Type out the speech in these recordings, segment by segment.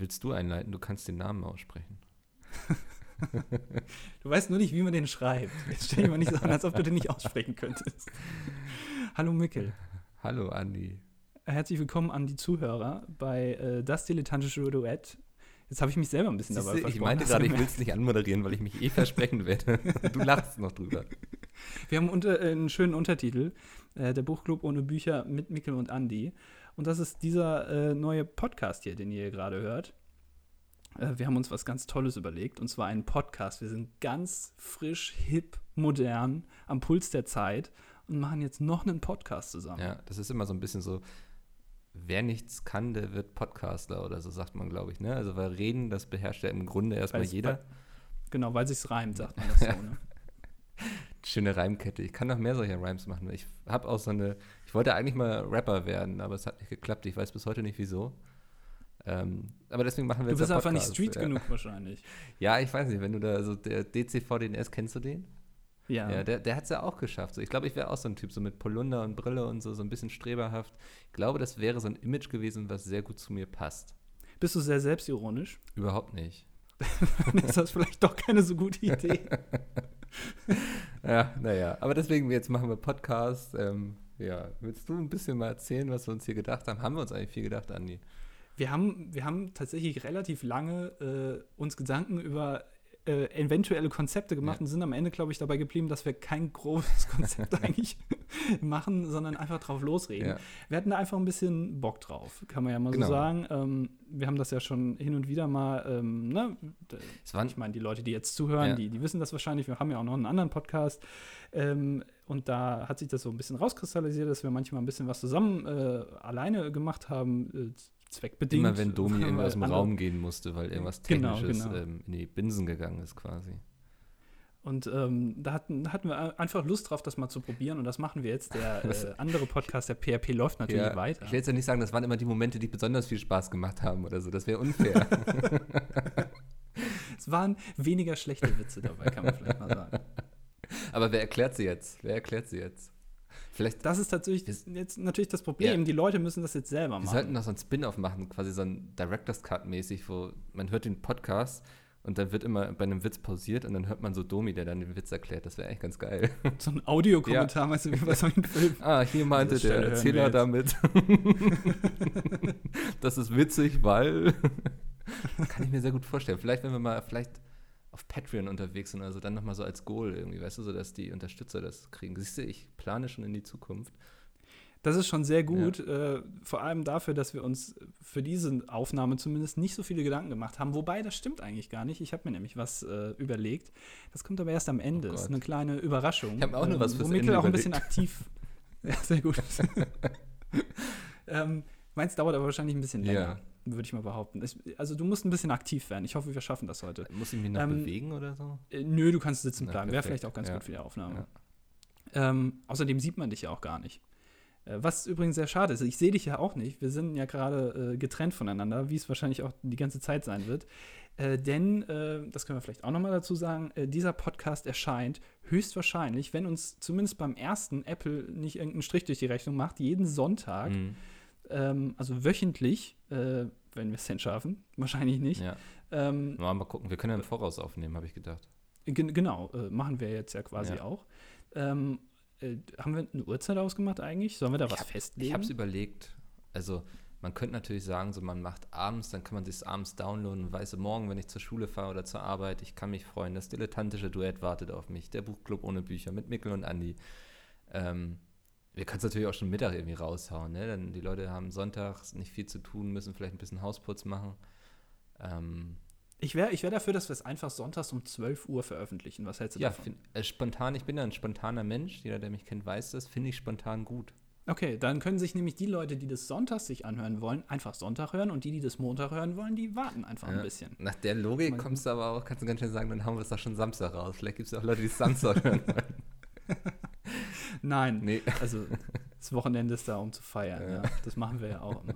willst du einleiten? Du kannst den Namen aussprechen. du weißt nur nicht, wie man den schreibt. Jetzt stell dir mal nicht so an, als ob du den nicht aussprechen könntest. Hallo Mickel. Hallo Andi. Herzlich willkommen an die Zuhörer bei äh, Das Dilettantische Duett. Jetzt habe ich mich selber ein bisschen Siehste, dabei versprochen. Ich meinte gerade, ich will es nicht anmoderieren, weil ich mich eh versprechen werde. Du lachst noch drüber. Wir haben unter, äh, einen schönen Untertitel. Äh, der Buchclub ohne Bücher mit Mickel und Andi. Und das ist dieser äh, neue Podcast hier, den ihr hier gerade hört. Äh, wir haben uns was ganz Tolles überlegt, und zwar einen Podcast. Wir sind ganz frisch, hip, modern, am Puls der Zeit und machen jetzt noch einen Podcast zusammen. Ja, das ist immer so ein bisschen so, wer nichts kann, der wird Podcaster oder so, sagt man, glaube ich. Ne? Also, weil reden, das beherrscht ja im Grunde erstmal Weil's- jeder. weil- Genau, weil sich's reimt, sagt man das so. Ne? Schöne Reimkette. Ich kann noch mehr solcher Rhymes machen. Ich habe auch so eine. Ich wollte eigentlich mal Rapper werden, aber es hat nicht geklappt. Ich weiß bis heute nicht wieso. Ähm, aber deswegen machen wir Du jetzt bist einfach nicht Street ja. genug wahrscheinlich. Ja, ich weiß nicht, wenn du da so der DCVDNS, kennst du den? Ja. Ja, der, der hat es ja auch geschafft. So, ich glaube, ich wäre auch so ein Typ, so mit Polunder und Brille und so, so ein bisschen streberhaft. Ich glaube, das wäre so ein Image gewesen, was sehr gut zu mir passt. Bist du sehr selbstironisch? Überhaupt nicht. Dann ist das vielleicht doch keine so gute Idee. Ja, naja. Aber deswegen, jetzt machen wir Podcast. Ähm, ja, willst du ein bisschen mal erzählen, was wir uns hier gedacht haben? Haben wir uns eigentlich viel gedacht, Andi? Wir haben, wir haben tatsächlich relativ lange äh, uns Gedanken über äh, eventuelle Konzepte gemacht Ja. und sind am Ende, glaube ich, dabei geblieben, dass wir kein großes Konzept eigentlich machen, sondern einfach drauf losreden. Ja. Wir hatten da einfach ein bisschen Bock drauf, kann man ja mal Genau. so sagen. Ähm, wir haben das ja schon hin und wieder mal, ähm, ne? Ich meine, die Leute, die jetzt zuhören, Ja. die, die wissen das wahrscheinlich. Wir haben ja auch noch einen anderen Podcast. Ähm, und da hat sich das so ein bisschen rauskristallisiert, dass wir manchmal ein bisschen was zusammen äh, alleine gemacht haben, äh, zweckbedingt. immer wenn Domi irgendwie aus dem andere- Raum gehen musste, weil irgendwas Genau, Technisches genau. Ähm, in die Binsen gegangen ist quasi. Und ähm, da, hatten, da hatten wir einfach Lust drauf, das mal zu probieren. Und das machen wir jetzt. Der äh, andere Podcast, der PHP, läuft natürlich Ja, weiter. Ich will jetzt ja nicht sagen, das waren immer die Momente, die besonders viel Spaß gemacht haben oder so. Das wäre unfair. Es waren weniger schlechte Witze dabei, kann man vielleicht mal sagen. Aber wer erklärt sie jetzt? Wer erklärt sie jetzt? Vielleicht, Das ist tatsächlich Wir- jetzt natürlich das Problem. Ja. Die Leute müssen das jetzt selber wir machen. sollten noch so ein Spin-off machen, quasi so ein Director's Cut mäßig, wo man hört den Podcast und dann wird immer bei einem Witz pausiert und dann hört man so Domi, der dann den Witz erklärt. Das wäre eigentlich ganz geil. So ein Audiokommentar, weißt du, wie bei so einem Film. Ah, hier meinte der Erzähler wir damit. das ist witzig, weil. Kann ich mir sehr gut vorstellen. Vielleicht, wenn wir mal vielleicht auf Patreon unterwegs sind, also dann nochmal so als Goal irgendwie, weißt du, so dass die Unterstützer das kriegen. Siehst du, ich plane schon in die Zukunft. Das ist schon sehr gut, äh, vor allem dafür, dass wir uns für diese Aufnahme zumindest nicht so viele Gedanken gemacht haben. Wobei, das stimmt eigentlich gar nicht. Ich habe mir nämlich was äh, überlegt. Das kommt aber erst am Ende. Oh das ist eine kleine Überraschung. Ich hab mir auch noch was Wo fürs Mikkel Ende auch ein bisschen aktiv. Ja, sehr gut. ähm, meins dauert aber wahrscheinlich ein bisschen Ja. Würde ich mal behaupten. Es, also, du musst ein bisschen aktiv werden. Ich hoffe, wir schaffen das heute. Muss ich mich noch Ähm, bewegen oder so? Äh, nö, du kannst sitzen bleiben. Wäre vielleicht auch ganz Ja. gut für die Aufnahme. Ja. Ähm, außerdem sieht man dich ja auch gar nicht. Äh, Was übrigens sehr schade ist. Ich sehe dich ja auch nicht. Wir sind ja gerade äh, getrennt voneinander, wie es wahrscheinlich auch die ganze Zeit sein wird. Äh, denn, äh, das können wir vielleicht auch nochmal dazu sagen, äh, dieser Podcast erscheint höchstwahrscheinlich, wenn uns zumindest beim ersten Apple nicht irgendeinen Strich durch die Rechnung macht, jeden Sonntag, Mhm. Ähm, also wöchentlich, äh, wenn wir es denn schaffen, wahrscheinlich nicht. Ja. Ähm, Mal, mal gucken. Wir können ja im Voraus aufnehmen, habe ich gedacht. Gen genau, äh, machen wir jetzt ja quasi Ja. auch. Ähm, äh, haben wir eine Uhrzeit ausgemacht eigentlich? Sollen wir da Ich was hab- festlegen? Ich habe es überlegt. Also, man könnte natürlich sagen, so man macht abends, dann kann man sich abends downloaden und weiß, morgen, wenn ich zur Schule fahre oder zur Arbeit, ich kann mich freuen. Das dilettantische Duett wartet auf mich. Der Buchclub ohne Bücher mit Mikkel und Andi. Ähm, wir können es natürlich auch schon Mittag irgendwie raushauen. Ne? Dann die Leute haben sonntags nicht viel zu tun, müssen vielleicht ein bisschen Hausputz machen. Ähm, Ich wäre ich wär dafür, dass wir es einfach sonntags um 12 Uhr veröffentlichen. Was hältst du ja, davon? find, äh, spontan, ich bin ja ein spontaner Mensch. Jeder, der mich kennt, weiß das. Finde ich spontan gut. Okay, dann können sich nämlich die Leute, die das sonntags sich anhören wollen, einfach Sonntag hören und die, die das Montag hören wollen, die warten einfach Ja. ein bisschen. Nach der Logik Man- kommst du aber auch, kannst du ganz schön sagen, dann hauen wir es doch schon Samstag raus. Vielleicht gibt es auch Leute, die es Samstag hören wollen. Nein, Nee. also das Wochenende ist da, um zu feiern. Ja. Ja. Das machen wir ja auch immer.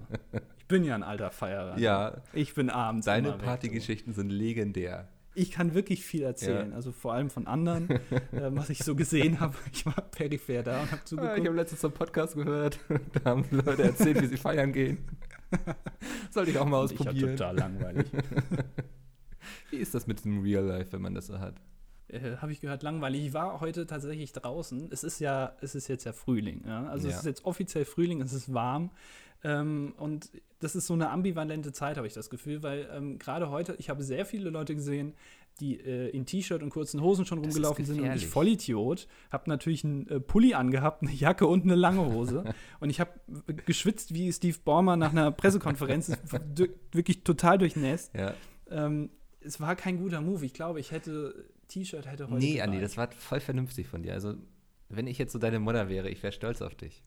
Ich bin ja ein alter Feierer. Ja, Ich bin abends. deine. Partygeschichten sind legendär. Ich kann wirklich viel erzählen, Ja. also vor allem von anderen, äh, was ich so gesehen habe. Ich war peripher da und habe Ah, zugeguckt. ich habe letztens einen Podcast gehört, da haben Leute erzählt, wie sie feiern gehen. Sollte ich auch mal Ich ausprobieren. total langweilig. Wie ist das mit dem Real Life, wenn man das so hat? Äh, Habe ich gehört, langweilig. Ich war heute tatsächlich draußen. Es ist ja, es ist jetzt ja Frühling. Ja? Also Ja. es ist jetzt offiziell Frühling, es ist warm. Ähm, und das ist so eine ambivalente Zeit, habe ich das Gefühl, weil ähm, gerade heute, ich habe sehr viele Leute gesehen, die äh, in T-Shirt und kurzen Hosen schon rumgelaufen sind und ich. Vollidiot, habe natürlich einen äh, Pulli angehabt, eine Jacke und eine lange Hose und ich habe geschwitzt wie Steve Ballmer nach einer Pressekonferenz, wirklich total durchnässt. Ja. Ähm, es war kein guter Move. Ich glaube, ich hätte T-Shirt hätte heute. Nee, Andi, das war voll vernünftig von dir. Also, wenn ich jetzt so deine Mutter wäre, ich wäre stolz auf dich.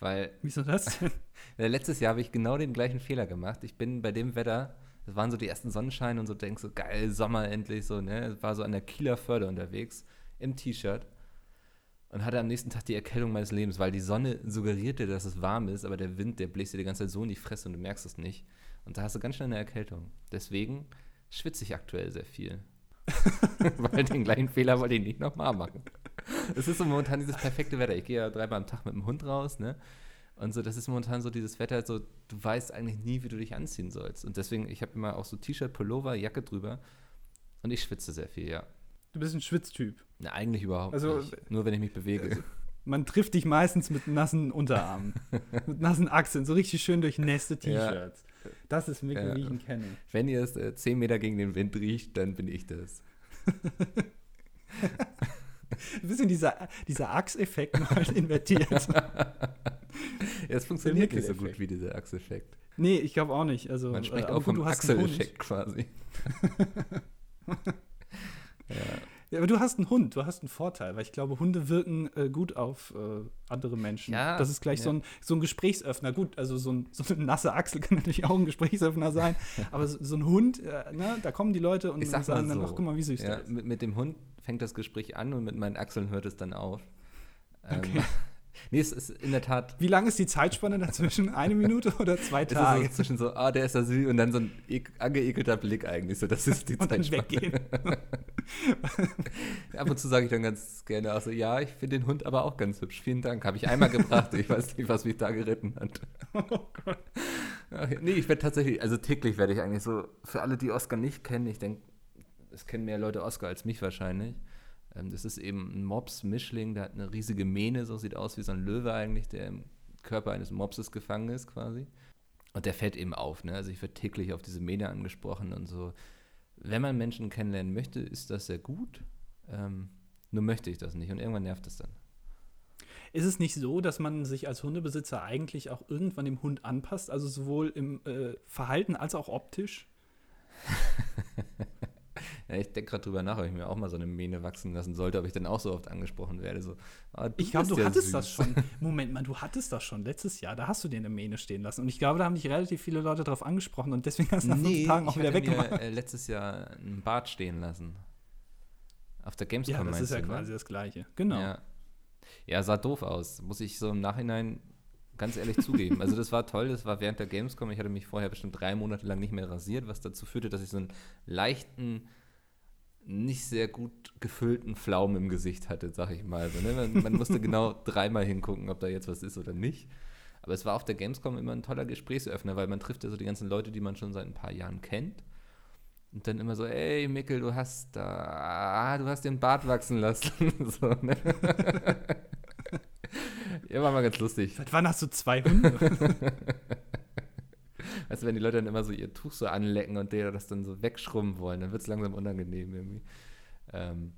Weil Wieso das letztes Jahr habe ich genau den gleichen Fehler gemacht. Ich bin bei dem Wetter, das waren so die ersten Sonnenscheine und so, denkst so, geil, Sommer endlich, so, ne? War so an der Kieler Förde unterwegs, im T-Shirt. Und hatte am nächsten Tag die Erkältung meines Lebens, weil die Sonne suggerierte, dass es warm ist, aber der Wind, der bläst dir die ganze Zeit so in die Fresse und du merkst es nicht. Und da hast du ganz schnell eine Erkältung. Deswegen schwitze ich aktuell sehr viel. weil den gleichen Fehler wollte ich nicht nochmal machen. Es ist so momentan dieses perfekte Wetter. Ich gehe ja dreimal am Tag mit dem Hund raus, ne? Und so, das ist momentan so dieses Wetter, so, du weißt eigentlich nie, wie du dich anziehen sollst. Und deswegen, ich habe immer auch so T-Shirt, Pullover, Jacke drüber. Und ich schwitze sehr viel, ja. Du bist ein Schwitztyp. Na, eigentlich überhaupt Also, nicht. Nur wenn ich mich bewege. Man trifft dich meistens mit nassen Unterarmen, mit nassen Achseln, so richtig schön durchnässte Ja. T-Shirts. Das ist Mikkel, Ja. wie ich ihn kenne. Wenn ihr es äh, 10 Meter gegen den Wind riecht, dann bin ich das. Ein bisschen dieser, dieser Achseffekt mal invertiert. Ja, es funktioniert nicht so gut wie dieser Achseffekt. nee, ich glaube auch nicht. Also, Man spricht äh, auch vom. Achseleffekt quasi. ja. Ja, aber du hast einen Hund, du hast einen Vorteil, weil ich glaube, Hunde wirken äh, gut auf äh, andere Menschen. Ja, das ist gleich so, ja. ein, so ein Gesprächsöffner. Gut, also so, ein, so eine nasse Achsel kann natürlich auch ein Gesprächsöffner sein, aber so, so ein Hund, äh, ne, da kommen die Leute und sagen dann, so, ach, guck mal, wie süß Ja, mit, mit dem Hund fängt das Gespräch an und mit meinen Achseln hört es dann auf. Ähm, Okay. nee, es ist in der Tat Wie lang ist die Zeitspanne dazwischen? Eine Minute oder zwei es ist Tage? so zwischen so, ah, der ist da süß und dann so ein ek angeekelter Blick eigentlich. So, das ist die und Zeitspanne. weggehen. Ab und zu sage ich dann ganz gerne auch so, ja, ich finde den Hund aber auch ganz hübsch. Vielen Dank. Habe ich einmal gebracht. Ich weiß nicht, was mich da geritten hat. oh Gott. Nee, ich werde tatsächlich, also täglich werde ich eigentlich so, für alle, die Oscar nicht kennen, ich denke, es kennen mehr Leute Oscar als mich wahrscheinlich. Ähm, das ist eben ein Mops-Mischling, der hat eine riesige Mähne, so sieht aus wie so ein Löwe eigentlich, der im Körper eines Mopses gefangen ist quasi. Und der fällt eben auf, ne? Also ich werde täglich auf diese Mähne angesprochen und so. Wenn man Menschen kennenlernen möchte, ist das sehr gut. Ähm, nur möchte ich das nicht und irgendwann nervt es dann. Ist es nicht so, dass man sich als Hundebesitzer eigentlich auch irgendwann dem Hund anpasst, also sowohl im äh, Verhalten als auch optisch? Ja, ich denke gerade drüber nach, ob ich mir auch mal so eine Mähne wachsen lassen sollte, ob ich dann auch so oft angesprochen werde. So, ah, Ich glaube, du ja hattest süß. das schon. Moment mal, du hattest das schon letztes Jahr. Da hast du dir eine Mähne stehen lassen. Und ich glaube, da haben dich relativ viele Leute drauf angesprochen und deswegen hast du nach Nee, Tagen auch ich wieder weggemacht. mir äh, letztes Jahr einen Bart stehen lassen. Auf der Gamescom Ja, das ist ja du, ne? quasi das Gleiche. Genau. Ja. ja, sah doof aus. Muss ich so im Nachhinein ganz ehrlich zugeben. Also das war toll, das war während der Gamescom. Ich hatte mich vorher bestimmt drei Monate lang nicht mehr rasiert, was dazu führte, dass ich so einen leichten, nicht sehr gut gefüllten Pflaumen im Gesicht hatte, sag ich mal. So, ne? man, man musste genau dreimal hingucken, ob da jetzt was ist oder nicht. Aber es war auf der Gamescom immer ein toller Gesprächsöffner, weil man trifft ja so die ganzen Leute, die man schon seit ein paar Jahren kennt. Und dann immer so, ey, Mickel, du hast da, ah, du hast den Bart wachsen lassen. so, ne? ja, war mal ganz lustig. Seit wann hast du zwei Hunde? Weißt du, wenn die Leute dann immer so ihr Tuch so anlecken und der das dann so wegschrubben wollen, dann wird es langsam unangenehm irgendwie. Ähm,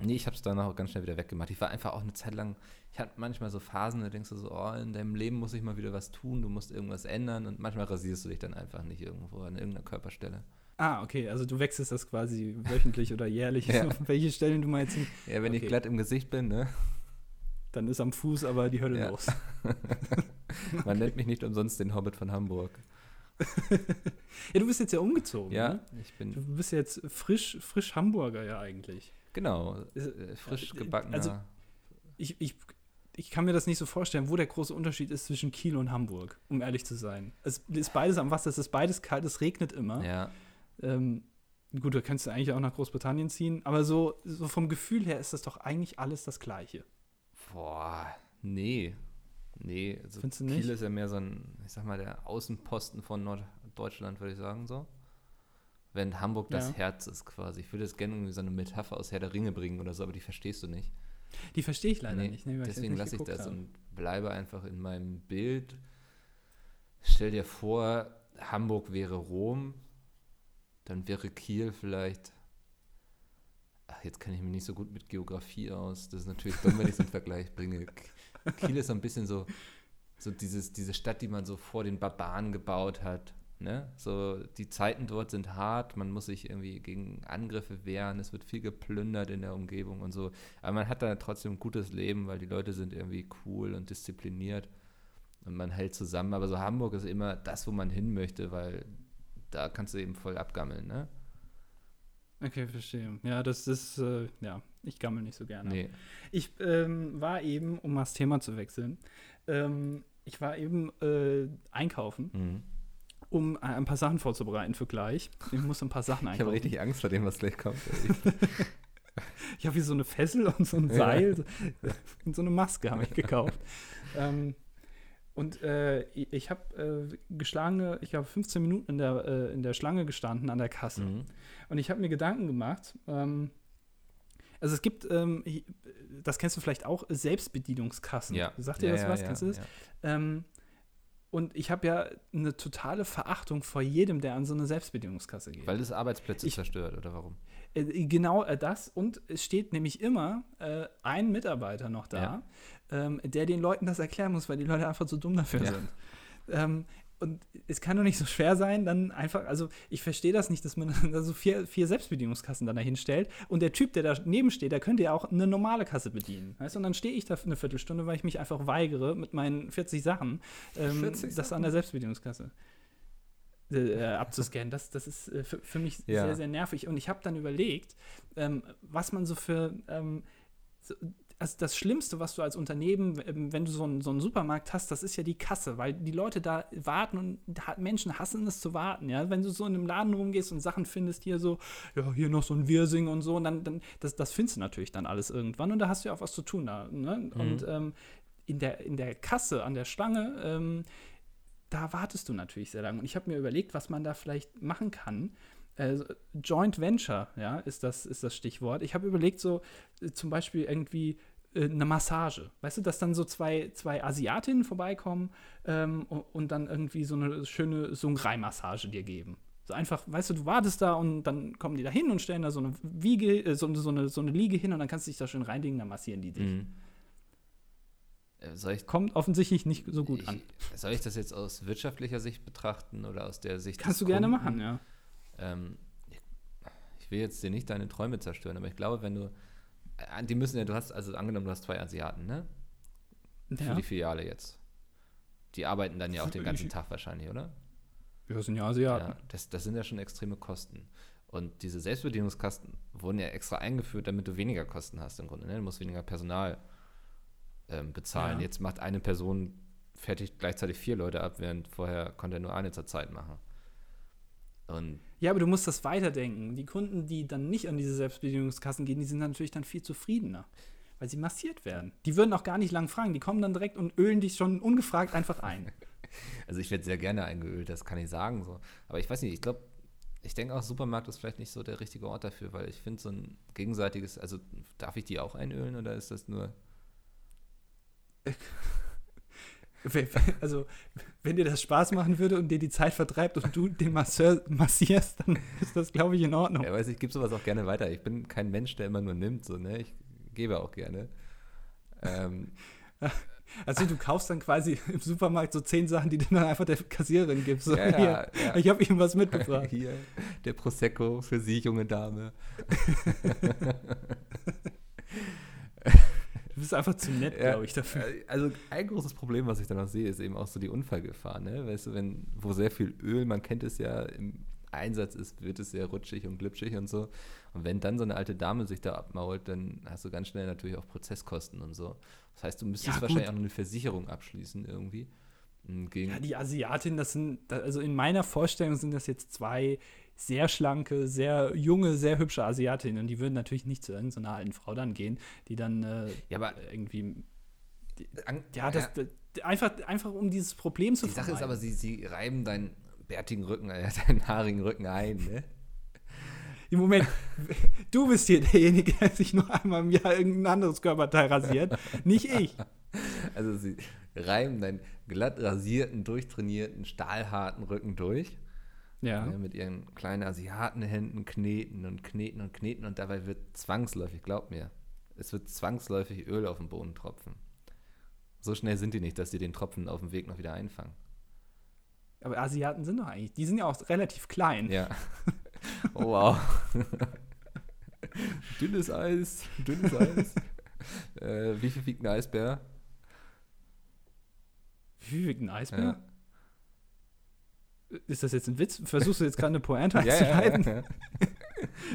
nee, ich habe es danach auch ganz schnell wieder weggemacht. Ich war einfach auch eine Zeit lang, ich hatte manchmal so Phasen, da denkst du so, oh, in deinem Leben muss ich mal wieder was tun, du musst irgendwas ändern und manchmal rasierst du dich dann einfach nicht irgendwo an irgendeiner Körperstelle. ah, okay. Also du wechselst das quasi wöchentlich oder jährlich, Ja. so, welche Stellen du mal jetzt hin. Ja, wenn ich Okay. glatt im Gesicht bin, ne? Dann ist am Fuß aber die Hölle Ja. los. Man nennt mich nicht umsonst den Hobbit von Hamburg. Ja, du bist jetzt ja umgezogen. Ja, Ne? ich bin, Du bist jetzt frisch, frisch Hamburger ja eigentlich. genau, äh, frisch äh, gebackener. also- Ich, ich, ich kann mir das nicht so vorstellen, wo der große Unterschied ist zwischen Kiel und Hamburg, um ehrlich zu sein. Es ist beides am Wasser, es ist beides kalt, es regnet immer. ja, Ähm, gut, da kannst du eigentlich auch nach Großbritannien ziehen, aber so, so vom Gefühl her ist das doch eigentlich alles das Gleiche. Boah, nee. Nee, also Findest du Kiel nicht? ist ja mehr so ein, ich sag mal, der Außenposten von Norddeutschland, würde ich sagen, so. Wenn Hamburg das Ja. Herz ist quasi. Ich würde jetzt gerne irgendwie so eine Metapher aus Herr der Ringe bringen oder so, aber die verstehst du nicht. Die verstehe ich leider Nee, nicht. Nee, deswegen lasse ich das habe. und bleibe einfach in meinem Bild. Stell dir vor, Hamburg wäre Rom, dann wäre Kiel vielleicht. Ach, jetzt kenne ich mich nicht so gut mit Geografie aus. Das ist natürlich dumm, wenn ich so einen Vergleich bringe. Kiel ist so ein bisschen so, so dieses, diese Stadt, die man so vor den Barbaren gebaut hat. Ne? So, die Zeiten dort sind hart, man muss sich irgendwie gegen Angriffe wehren, es wird viel geplündert in der Umgebung und so. Aber man hat da trotzdem ein gutes Leben, weil die Leute sind irgendwie cool und diszipliniert und man hält zusammen. Aber so Hamburg ist immer das, wo man hin möchte, weil da kannst du eben voll abgammeln, ne? Okay, verstehe. Ja, das ist, äh, ja, ich gammel nicht so gerne. Nee. Ich ähm, war eben, um mal das Thema zu wechseln, ähm, ich war eben äh, einkaufen, Mhm. um ein paar Sachen vorzubereiten für gleich. Ich muss ein paar Sachen Ich habe einkaufen. richtig Angst vor dem, was gleich kommt. Ich habe hier so eine Fessel und so ein Ja. Seil und so eine Maske habe ich gekauft. ähm, und äh, ich, habe äh, geschlagene, ich glaube 15 Minuten in der, äh, in der Schlange gestanden an der Kasse. mhm. Und ich habe mir Gedanken gemacht. Ähm, also es gibt, ähm, das kennst du vielleicht auch, Selbstbedienungskassen. Ja. Sagt dir ja, das ja, was? Ja, Kennst du das? Ja. Ähm, und ich habe ja eine totale Verachtung vor jedem, der an so eine Selbstbedienungskasse geht. Weil das Arbeitsplätze Ich- zerstört, oder warum? Äh, Genau äh, das. Und es steht nämlich immer äh, ein Mitarbeiter noch da, Ja. Ähm, der den Leuten das erklären muss, weil die Leute einfach zu dumm dafür Ja. sind. Ähm, und es kann doch nicht so schwer sein, dann einfach, also ich verstehe das nicht, dass man da so vier, vier Selbstbedienungskassen dann dahin stellt und der Typ, der daneben steht, der könnte ja auch eine normale Kasse bedienen. Weißt? Und dann stehe ich da für eine Viertelstunde, weil ich mich einfach weigere mit meinen 40 Sachen, ähm, 40 das an der Selbstbedienungskasse äh, abzuscannen. Das, das ist äh, für, für mich Ja. sehr, sehr nervig. Und ich habe dann überlegt, ähm, was man so für, ähm, so, also das Schlimmste, was du als Unternehmen, ähm, wenn du so einen, so einen Supermarkt hast, das ist ja die Kasse, weil die Leute da warten und Menschen hassen es zu warten, ja. Wenn du so in einem Laden rumgehst und Sachen findest, hier so, ja, hier noch so ein Wirsing und so, und dann, dann das, das findest du natürlich dann alles irgendwann und da hast du ja auch was zu tun da. Ne? Und ähm, in, der, in der Kasse, an der Schlange, ähm, da wartest du natürlich sehr lange. Und ich habe mir überlegt, was man da vielleicht machen kann. Äh, Joint Venture, ja, ist das, ist das Stichwort. Ich habe überlegt, so äh, zum Beispiel irgendwie äh, eine Massage. Weißt du, dass dann so zwei, zwei Asiatinnen vorbeikommen ähm, und, und dann irgendwie so eine schöne Sungrai-Massage dir geben. So einfach, weißt du, du wartest da und dann kommen die da hin und stellen da so eine Wiege, äh, so, so, eine, so eine Liege hin und dann kannst du dich da schön reinlegen, dann massieren die dich. Mhm. Äh, Soll ich, Kommt offensichtlich nicht so gut ich, an. soll ich das jetzt aus wirtschaftlicher Sicht betrachten oder aus der Sicht Kannst du des gerne Kunden? machen, ja. Ähm, ich, will jetzt dir nicht deine Träume zerstören, aber ich glaube, wenn du, äh, die müssen ja, du hast, also angenommen, du hast zwei Asiaten, ne? Für ja. die Filiale jetzt. Die arbeiten dann ja auch den ganzen Tag wahrscheinlich, oder? Wir sind ja Asiaten. Ja, das, das sind ja schon extreme Kosten. Und diese Selbstbedienungskasten wurden ja extra eingeführt, damit du weniger Kosten hast im Grunde. Ne? Du musst weniger Personal ähm, bezahlen. Ja. Jetzt macht eine Person fertig gleichzeitig vier Leute ab, während vorher konnte er nur eine zur Zeit machen. Und Ja, aber du musst das weiterdenken. Die Kunden, die dann nicht an diese Selbstbedienungskassen gehen, die sind natürlich dann viel zufriedener, weil sie massiert werden. Die würden auch gar nicht lang fragen. Die kommen dann direkt und ölen dich schon ungefragt einfach ein. also ich werde sehr gerne eingeölt, das kann ich sagen. So. Aber ich weiß nicht, ich glaube, ich denke auch, Supermarkt ist vielleicht nicht so der richtige Ort dafür, weil ich finde so ein gegenseitiges, also darf ich die auch einölen oder ist das nur. Also, wenn dir das Spaß machen würde und dir die Zeit vertreibt und du den Masseur massierst, dann ist das, glaube ich, in Ordnung. Ja, weiß ich, gebe sowas auch gerne weiter. Ich bin kein Mensch, der immer nur nimmt, so, ne? Ich gebe auch gerne. Ähm, Also, du kaufst dann quasi im Supermarkt so zehn Sachen, die du dann einfach der Kassiererin gibst. So, ja, ja, ja. Ich habe ihm was mitgebracht. Hier, der Prosecco für Sie, junge Dame. Du bist einfach zu nett, Ja, glaube ich, dafür. äh, Also ein großes Problem, was ich dann noch sehe, ist eben auch so die Unfallgefahr, ne? Weißt du, wenn, wo sehr viel Öl, man kennt es ja, im Einsatz ist, wird es sehr rutschig und glitschig und so. Und wenn dann so eine alte Dame sich da abmault, dann hast du ganz schnell natürlich auch Prozesskosten und so. Das heißt, du müsstest Ja, wahrscheinlich auch noch eine Versicherung abschließen irgendwie. m, Gegen, Ja, die Asiatin, das sind, also in meiner Vorstellung sind das jetzt zwei sehr schlanke, sehr junge, sehr hübsche Asiatinnen. Und die würden natürlich nicht zu irgendeiner alten Frau dann gehen, die dann äh, ja, aber irgendwie. ja, das, einfach, einfach um dieses Problem zu Die Sache ist aber, sie, sie reiben deinen bärtigen Rücken, äh, deinen haarigen Rücken ein, ne? Im Moment, du bist hier derjenige, der sich nur einmal im Jahr irgendein anderes Körperteil rasiert, nicht ich. Also sie reiben deinen glatt rasierten, durchtrainierten, stahlharten Rücken durch. Ja. ja. Mit ihren kleinen Asiatenhänden kneten und kneten und kneten und dabei wird zwangsläufig, glaub mir, es wird zwangsläufig Öl auf den Boden tropfen. So schnell sind die nicht, dass sie den Tropfen auf dem Weg noch wieder einfangen. Aber Asiaten sind doch eigentlich, die sind ja auch relativ klein. Ja. Oh wow. dünnes Eis, dünnes Eis. äh, wie viel wiegt ein Eisbär? Wie viel wiegt ein Eisbär? Ja. Ist das jetzt ein Witz? Versuchst du jetzt gerade eine Pointe einzuleiten? Ja, ja,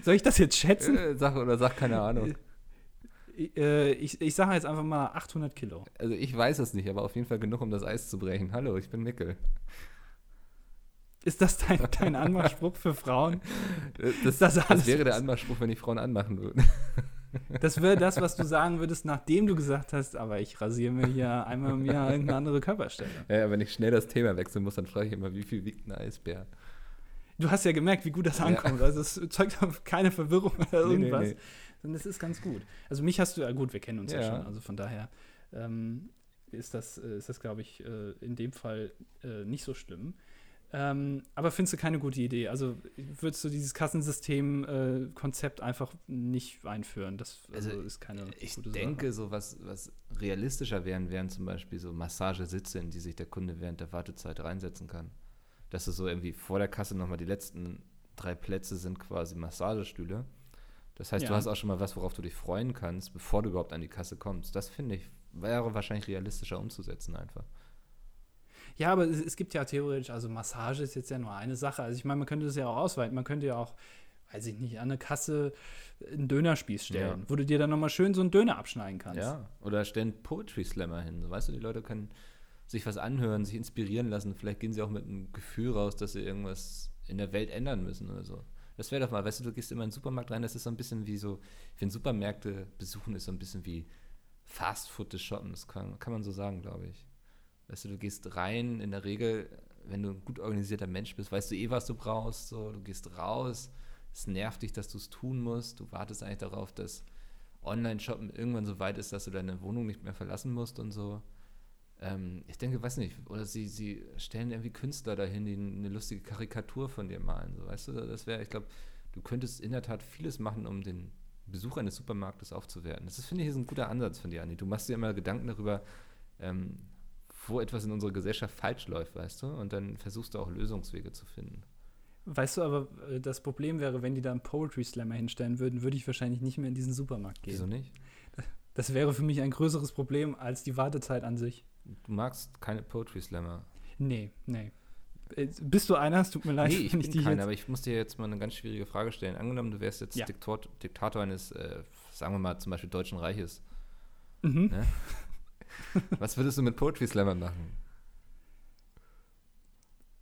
Soll ich das jetzt schätzen? Äh, sag oder sag keine Ahnung. Ich, äh, ich, ich sage jetzt einfach mal 800 Kilo. Also ich weiß es nicht, aber auf jeden Fall genug, um das Eis zu brechen. Hallo, ich bin Mickel. Ist das dein, dein Anmachspruch für Frauen? Das, das, das wäre der Anmachspruch, wenn ich Frauen anmachen würde. Das wäre das, was du sagen würdest, nachdem du gesagt hast, aber ich rasiere mir hier einmal im Jahr irgendeine andere Körperstelle. Ja, wenn ich schnell das Thema wechseln muss, dann frage ich immer, wie viel wiegt ein Eisbär? Du hast ja gemerkt, wie gut das ankommt. Ja. Also es zeugt auf keine Verwirrung oder irgendwas. Nee, nee, nee. Sondern es ist ganz gut. Also mich hast du ja gut, wir kennen uns ja, ja schon. Also von daher ähm, ist das, äh, ist das glaube ich, äh, in dem Fall äh, nicht so schlimm. Ähm, aber findest du keine gute Idee? Also würdest du dieses Kassensystem-Konzept äh, einfach nicht einführen? Das also, also ist keine Ich gute denke, Sache. so was, was realistischer wären, wären zum Beispiel so Massagesitze, in die sich der Kunde während der Wartezeit reinsetzen kann. Dass du so irgendwie vor der Kasse nochmal die letzten drei Plätze sind quasi Massagestühle. Das heißt, ja. du hast auch schon mal was, worauf du dich freuen kannst, bevor du überhaupt an die Kasse kommst. Das finde ich, wäre wahrscheinlich realistischer umzusetzen einfach. Ja, aber es, es, gibt ja theoretisch, also Massage ist jetzt ja nur eine Sache. Also ich meine, man könnte das ja auch ausweiten. Man könnte ja auch, weiß ich nicht, an eine Kasse einen Dönerspieß stellen, ja. wo du dir dann nochmal schön so einen Döner abschneiden kannst. Ja, oder stellen Poetry Slammer hin. So, weißt du, die Leute können sich was anhören, sich inspirieren lassen. Vielleicht gehen sie auch mit einem Gefühl raus, dass sie irgendwas in der Welt ändern müssen oder so. Das wäre doch mal, weißt du, du gehst immer in den Supermarkt rein, das ist so ein bisschen wie so, ich finde Supermärkte besuchen ist so ein bisschen wie Fast Food des Shoppen, das kann, kann man so sagen, glaube ich. Weißt du, du gehst rein, in der Regel, wenn du ein gut organisierter Mensch bist, weißt du eh, was du brauchst. So, du gehst raus, es nervt dich, dass du es tun musst. Du wartest eigentlich darauf, dass Online-Shoppen irgendwann so weit ist, dass du deine Wohnung nicht mehr verlassen musst und so. Ähm, ich denke, weiß nicht, oder sie, sie stellen irgendwie Künstler dahin, die eine lustige Karikatur von dir malen. So, weißt du, das wäre, ich glaube, du könntest in der Tat vieles machen, um den Besuch eines Supermarktes aufzuwerten. Das finde ich, ist ein guter Ansatz von dir, Anni. Du machst dir immer Gedanken darüber, ähm, wo etwas in unserer Gesellschaft falsch läuft, weißt du? Und dann versuchst du auch Lösungswege zu finden. Weißt du, aber äh, das Problem wäre, wenn die da einen Poetry Slammer hinstellen würden, würde ich wahrscheinlich nicht mehr in diesen Supermarkt gehen. Wieso nicht? Das wäre für mich ein größeres Problem als die Wartezeit an sich. Du magst keine Poetry Slammer. Nee, nee. Äh, bist du einer? Es tut mir leid. Nee, ich bin keiner, aber ich muss dir jetzt mal eine ganz schwierige Frage stellen. Angenommen, du wärst jetzt ja. Diktator, Diktator eines, äh, sagen wir mal, zum Beispiel Deutschen Reiches. Mhm. Ne? Was würdest du mit Poetry Slammer machen?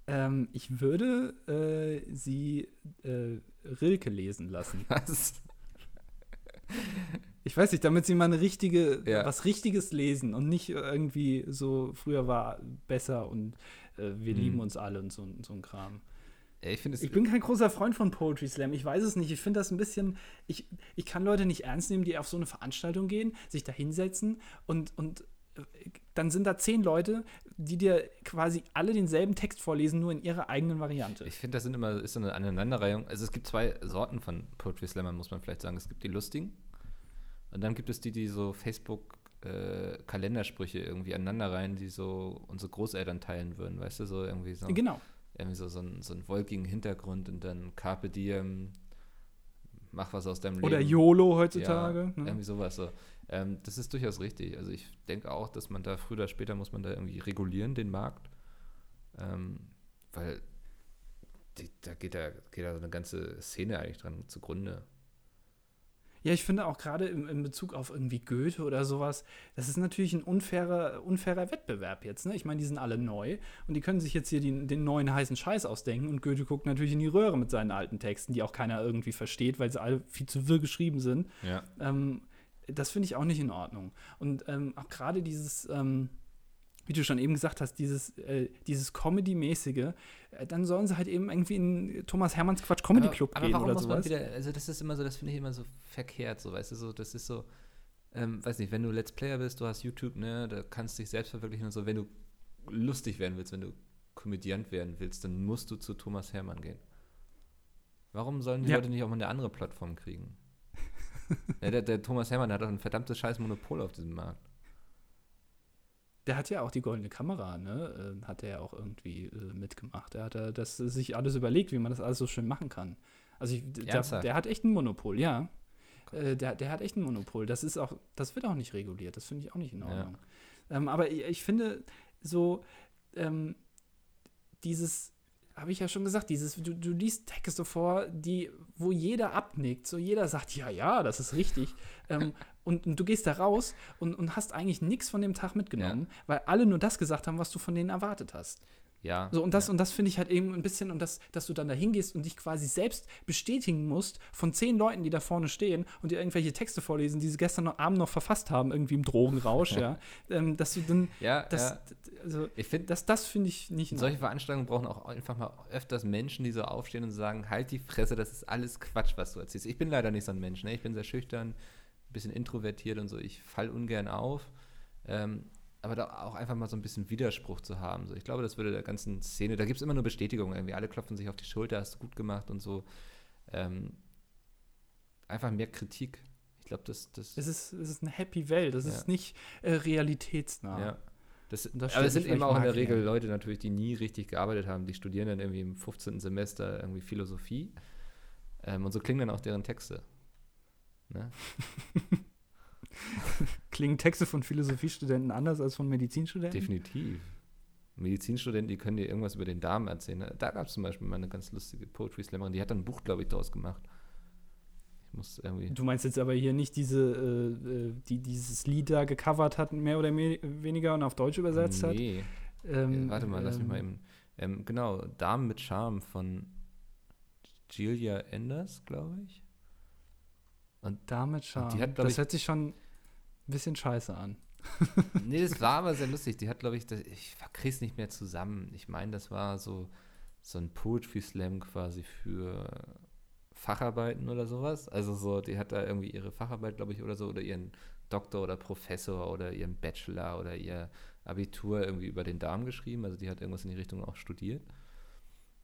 Ähm, ich würde äh, sie äh, Rilke lesen lassen. Was? Ich weiß nicht, damit sie mal eine richtige, ja. was Richtiges lesen und nicht irgendwie so, früher war besser und äh, wir hm. lieben uns alle und so, so ein Kram. Ich, ich bin kein großer Freund von Poetry Slam. Ich weiß es nicht. Ich finde das ein bisschen. Ich, ich kann Leute nicht ernst nehmen, die auf so eine Veranstaltung gehen, sich da hinsetzen und, und dann sind da zehn Leute, die dir quasi alle denselben Text vorlesen, nur in ihrer eigenen Variante. Ich finde, das sind immer ist so eine Aneinanderreihung. Also es gibt zwei Sorten von Poetry Slammern, muss man vielleicht sagen. Es gibt die lustigen und dann gibt es die, die so Facebook äh, Kalendersprüche irgendwie aneinander rein, die so unsere Großeltern teilen würden, weißt du, so irgendwie so. Genau. Irgendwie so, so, ein, so einen wolkigen Hintergrund und dann Carpe Diem, mach was aus deinem Leben. Oder YOLO heutzutage. Ja, ne? Irgendwie sowas so. Ähm, das ist durchaus richtig. Also ich denke auch, dass man da früher oder später muss man da irgendwie regulieren, den Markt. Ähm, weil die, da geht da, geht da so eine ganze Szene eigentlich dran zugrunde. Ja, ich finde auch gerade in, in, Bezug auf irgendwie Goethe oder sowas, das ist natürlich ein unfairer, unfairer Wettbewerb jetzt. Ne? Ich meine, die sind alle neu und die können sich jetzt hier die, den neuen heißen Scheiß ausdenken und Goethe guckt natürlich in die Röhre mit seinen alten Texten, die auch keiner irgendwie versteht, weil sie alle viel zu wirr geschrieben sind. Ja. Ähm, das finde ich auch nicht in Ordnung. Und ähm, auch gerade dieses, ähm, wie du schon eben gesagt hast, dieses, äh, dieses Comedy-mäßige, äh, dann sollen sie halt eben irgendwie in Thomas Hermanns Quatsch Comedy Club aber, gehen aber warum oder muss man sowas. wieder, also das ist immer so, das finde ich immer so verkehrt, so, weißt du, so, das ist so, ähm, weiß nicht, wenn du Let's Player bist, du hast YouTube, ne, da kannst du dich selbst verwirklichen und so, wenn du lustig werden willst, wenn du Komödiant werden willst, dann musst du zu Thomas Hermann gehen. Warum sollen die Ja. Leute nicht auch mal eine andere Plattform kriegen? ja, der, der Thomas Hermann hat doch ein verdammtes scheiß Monopol auf diesem Markt. Der hat ja auch die goldene Kamera, ne? Äh, hat er ja auch irgendwie äh, mitgemacht. Er hat ja das sich alles überlegt, wie man das alles so schön machen kann. Also ich, der, der hat echt ein Monopol, ja. Äh, der, der hat echt ein Monopol. Das ist auch, das wird auch nicht reguliert. Das finde ich auch nicht in Ja. Ordnung. Ähm, aber ich, ich finde so ähm, dieses habe ich ja schon gesagt, dieses, du, du liest Texte vor, die, wo jeder abnickt, so jeder sagt, ja, ja, das ist richtig. ähm, und, und du gehst da raus und, und hast eigentlich nichts von dem Tag mitgenommen, weil alle nur das gesagt haben, was du von denen erwartet hast. Ja. So, und das, und das finde ich halt eben ein bisschen, und das, dass du dann da hingehst und dich quasi selbst bestätigen musst von zehn Leuten, die da vorne stehen und dir irgendwelche Texte vorlesen, die sie gestern noch, Abend noch verfasst haben, irgendwie im Drogenrausch, ja. Ähm, dass du dann, ja, das, ja. also, Ich finde, das, das finde ich nicht in solche Veranstaltungen brauchen auch einfach mal öfters Menschen, die so aufstehen und sagen, halt die Fresse, das ist alles Quatsch, was du erzählst. Ich bin leider nicht so ein Mensch, ne? Ich bin sehr schüchtern, ein bisschen introvertiert und so. Ich fall ungern auf. Ähm, aber da auch einfach mal so ein bisschen Widerspruch zu haben. So, ich glaube, das würde der ganzen Szene, da gibt es immer nur Bestätigung irgendwie. Alle klopfen sich auf die Schulter, hast du gut gemacht und so. Ähm, einfach mehr Kritik. Ich glaube, das, das Es ist, es ist eine happy Welt, es Ja. ist nicht äh, realitätsnah. Ja. Das, das aber es sind eben auch in der Regel. Leute natürlich, die nie richtig gearbeitet haben. Die studieren dann irgendwie im 15. Semester irgendwie Philosophie. Ähm, und so klingen dann auch deren Texte. Ne? Klingen Texte von Philosophiestudenten anders als von Medizinstudenten? Definitiv. Medizinstudenten, die können dir irgendwas über den Darm erzählen. Da gab es zum Beispiel mal eine ganz lustige Poetry Slammerin, die hat dann ein Buch, glaube ich, daraus gemacht. Ich muss irgendwie. Du meinst jetzt aber hier nicht diese, äh, äh, die dieses Lied da gecovert hat, mehr oder weniger und auf Deutsch übersetzt hat? nee. Ähm, Äh, Warte mal, lass mich ähm, mal eben. Ähm, genau, Darm mit Charme von Julia Enders, glaube ich. Damit Charme. das ich- hört sich schon ein bisschen scheiße an. Nee, das war aber sehr lustig. Die hat, glaube ich, das, ich krieg's nicht mehr zusammen. Ich meine, das war so, so ein Poetry Slam quasi für Facharbeiten oder sowas. Also so, die hat da irgendwie ihre Facharbeit, glaube ich, oder so, oder ihren Doktor oder Professor oder ihren Bachelor oder ihr Abitur irgendwie über den Darm geschrieben. Also die hat irgendwas in die Richtung auch studiert.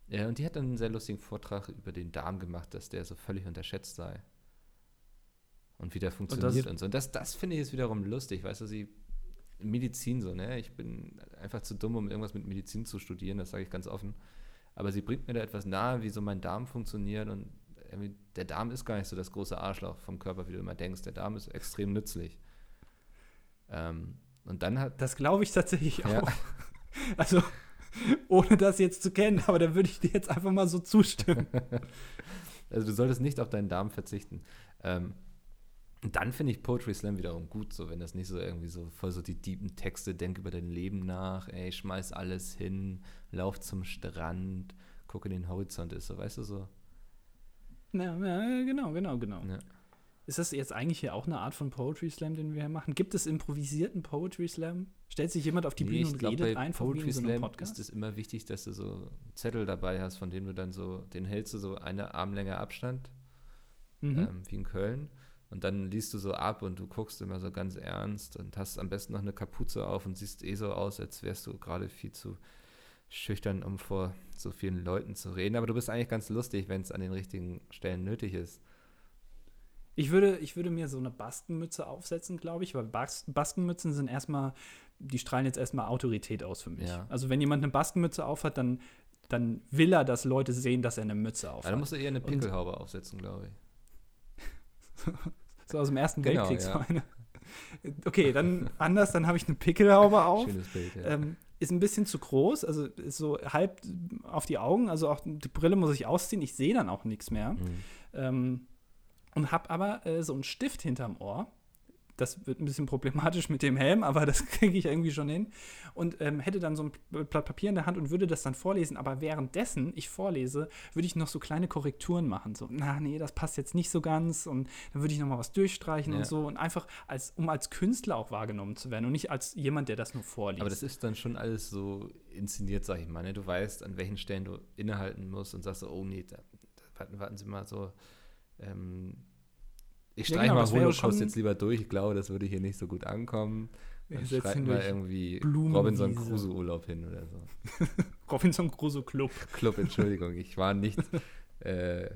Ja, und die hat dann einen sehr lustigen Vortrag über den Darm gemacht, dass der so völlig unterschätzt sei. Und wie der funktioniert und, so. Und das, das finde ich jetzt wiederum lustig, weißt du, sie Medizin so, ne? Ich bin einfach zu dumm, um irgendwas mit Medizin zu studieren, das sage ich ganz offen. Aber sie bringt mir da etwas nahe, wie so mein Darm funktioniert und der Darm ist gar nicht so das große Arschloch vom Körper, wie du immer denkst. Der Darm ist extrem nützlich. Ähm, und dann hat, Das glaube ich tatsächlich Ja. auch. Also, ohne das jetzt zu kennen, aber da würde ich dir jetzt einfach mal so zustimmen. also du solltest nicht auf deinen Darm verzichten. Ähm, und dann finde ich Poetry Slam wiederum gut, so wenn das nicht so irgendwie so voll so die tiefen Texte, denk über dein Leben nach, ey, schmeiß alles hin, lauf zum Strand, guck in den Horizont ist, so weißt du so. Ja, ja, genau, genau, genau. Ja. Ist das jetzt eigentlich hier auch eine Art von Poetry Slam, den wir hier machen? Gibt es improvisierten Poetry Slam? Stellt sich jemand auf die Nee, Bühne und glaub, redet wie Poetry so Slam Podcast? ist es immer wichtig, dass du so Zettel dabei hast, von denen du dann so, den hältst du so eine Armlänge Abstand, Mhm. ähm, wie in Köln. Und dann liest du so ab und du guckst immer so ganz ernst und hast am besten noch eine Kapuze auf und siehst eh so aus, als wärst du gerade viel zu schüchtern, um vor so vielen Leuten zu reden. Aber du bist eigentlich ganz lustig, wenn es an den richtigen Stellen nötig ist. Ich würde, ich würde mir so eine Baskenmütze aufsetzen, glaube ich, weil Bas Baskenmützen sind erstmal, die strahlen jetzt erstmal Autorität aus für mich. Ja. Also wenn jemand eine Baskenmütze aufhat, dann, dann will er, dass Leute sehen, dass er eine Mütze aufhat. dann musst du eher eine Pickelhaube aufsetzen, glaube ich. so aus dem Ersten Genau, Weltkrieg ja. so eine. Okay, dann anders, dann habe ich eine Pickelhaube auf. Schönes Bild, ja. Ähm, ist ein bisschen zu groß, also ist so halb auf die Augen, also auch die Brille muss ich ausziehen, ich sehe dann auch nichts mehr. Mhm. Ähm, und habe aber äh, so einen Stift hinterm Ohr, das wird ein bisschen problematisch mit dem Helm, aber das kriege ich irgendwie schon hin. Und ähm, hätte dann so ein Blatt Papier in der Hand und würde das dann vorlesen. Aber währenddessen ich vorlese, würde ich noch so kleine Korrekturen machen. So, na, nee, das passt jetzt nicht so ganz. Und dann würde ich noch mal was durchstreichen Ja. und so. Und einfach, als, um als Künstler auch wahrgenommen zu werden und nicht als jemand, der das nur vorliest. Aber das ist dann schon alles so inszeniert, sag ich mal. Ne? Du weißt, an welchen Stellen du innehalten musst und sagst so, oh nee, da, da, warten, warten Sie mal so. Ähm, ich Ja, streiche genau, mal Holocaust jetzt lieber durch. Ich glaube, das würde hier nicht so gut ankommen. Wir Dann setzen schreibt mal irgendwie. Robinson Crusoe Urlaub hin oder so. Robinson Crusoe Club. Club, Entschuldigung, ich war nicht, äh,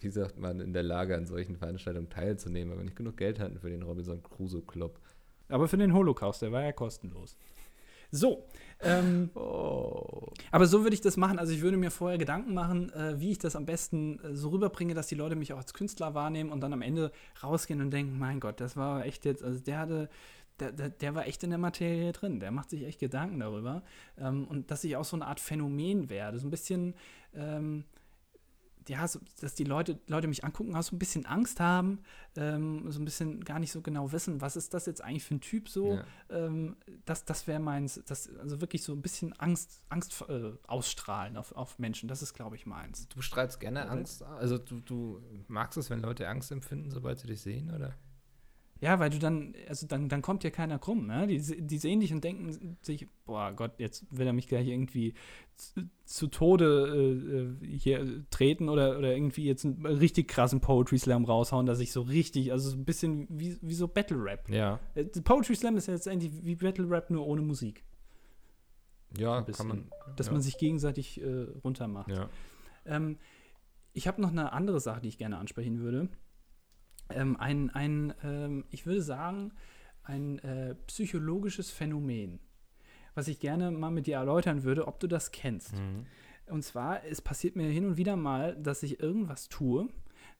wie sagt man, in der Lage, an solchen Veranstaltungen teilzunehmen, weil wir nicht genug Geld hatten für den Robinson Crusoe Club. Aber für den Holocaust, der war ja kostenlos. So, ähm, Oh. aber so würde ich das machen. Also ich würde mir vorher Gedanken machen, äh, wie ich das am besten äh, so rüberbringe, dass die Leute mich auch als Künstler wahrnehmen und dann am Ende rausgehen und denken, mein Gott, das war echt jetzt, also der hatte, der, der, der war echt in der Materie drin. Der macht sich echt Gedanken darüber. Ähm, und dass ich auch so eine Art Phänomen werde. So ein bisschen, ähm, ja, so, dass die Leute, Leute mich angucken, auch so ein bisschen Angst haben, ähm, so ein bisschen gar nicht so genau wissen, was ist das jetzt eigentlich für ein Typ so. Ja. Ähm, das das wäre meins, das, also wirklich so ein bisschen Angst, Angst äh, ausstrahlen auf, auf Menschen. Das ist, glaube ich, meins. Du strahlst gerne? Angst, also du, du magst es, wenn Leute Angst empfinden, sobald sie dich sehen, oder? Ja, weil du dann, also dann, dann kommt ja keiner krumm, ne? Die, die sehen dich und denken sich, boah Gott, jetzt will er mich gleich irgendwie zu, zu Tode äh, äh, hier treten oder, oder irgendwie jetzt einen richtig krassen Poetry Slam raushauen, dass ich so richtig, also so ein bisschen wie, wie so Battle Rap. Ja. Äh, Poetry Slam ist ja letztendlich wie Battle Rap nur ohne Musik, Ja, Ein kann man. dass ja. man sich gegenseitig äh, runtermacht. Ja. Ähm, ich habe noch eine andere Sache, die ich gerne ansprechen würde. Ähm, ein, ein ähm, ich würde sagen, ein äh, psychologisches Phänomen, was ich gerne mal mit dir erläutern würde, ob du das kennst. Mhm. Und zwar, es passiert mir hin und wieder mal, dass ich irgendwas tue.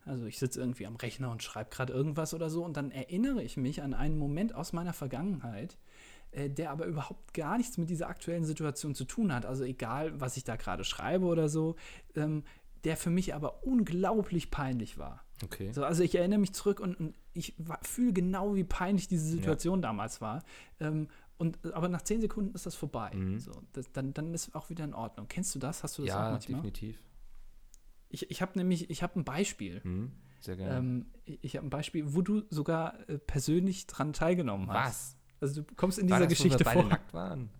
Also ich sitze irgendwie am Rechner und schreibe gerade irgendwas oder so und dann erinnere ich mich an einen Moment aus meiner Vergangenheit, äh, der aber überhaupt gar nichts mit dieser aktuellen Situation zu tun hat. Also egal, was ich da gerade schreibe oder so, ähm, der für mich aber unglaublich peinlich war. Okay. So, also ich erinnere mich zurück und, und ich fühle genau, wie peinlich diese Situation damals war. Ähm, und, aber nach zehn Sekunden ist das vorbei. Mhm. So, das, dann, dann ist auch wieder in Ordnung. Kennst du das? Hast du das auch ja, manchmal? definitiv. Ich, ich habe nämlich, ich habe ein Beispiel. Mhm. Sehr gerne. Ähm, ich ich habe ein Beispiel, wo du sogar äh, persönlich dran teilgenommen hast. Was? Also du kommst in War dieser das, wo Geschichte wir beide vor. nackt waren?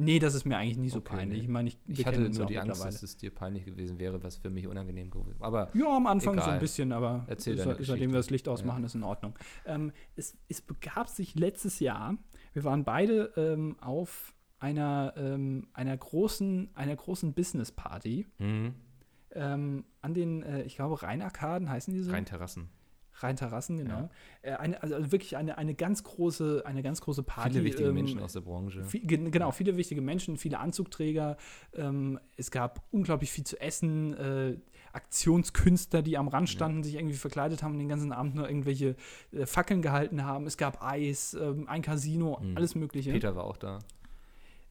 Nee, das ist mir eigentlich nie so Okay, peinlich. nee. Ich meine, ich, Ich hatte nur die Angst, dass es dir peinlich gewesen wäre, was für mich unangenehm gewesen Aber Ja, am Anfang so ein Egal. bisschen, aber Erzähl deine seitdem wir das Licht ausmachen, Ja. ist in Ordnung. Ähm, es, es begab sich letztes Jahr, wir waren beide ähm, auf einer, ähm, einer großen, einer großen Business-Party mhm. ähm, an den, äh, ich glaube, Rheinarkaden heißen die so? Rheinterrassen. Rheinterrassen, genau. Ja. Äh, eine, also wirklich eine, eine ganz große, eine ganz große Party. Viele wichtige ähm, Menschen aus der Branche. Viel, gen- genau, viele wichtige Menschen, viele Anzugträger. Ähm, es gab unglaublich viel zu essen. Äh, Aktionskünstler, die am Rand standen, sich irgendwie verkleidet haben und den ganzen Abend nur irgendwelche äh, Fackeln gehalten haben. Es gab Eis, ähm, ein Casino, Mhm. alles Mögliche. Peter war auch da.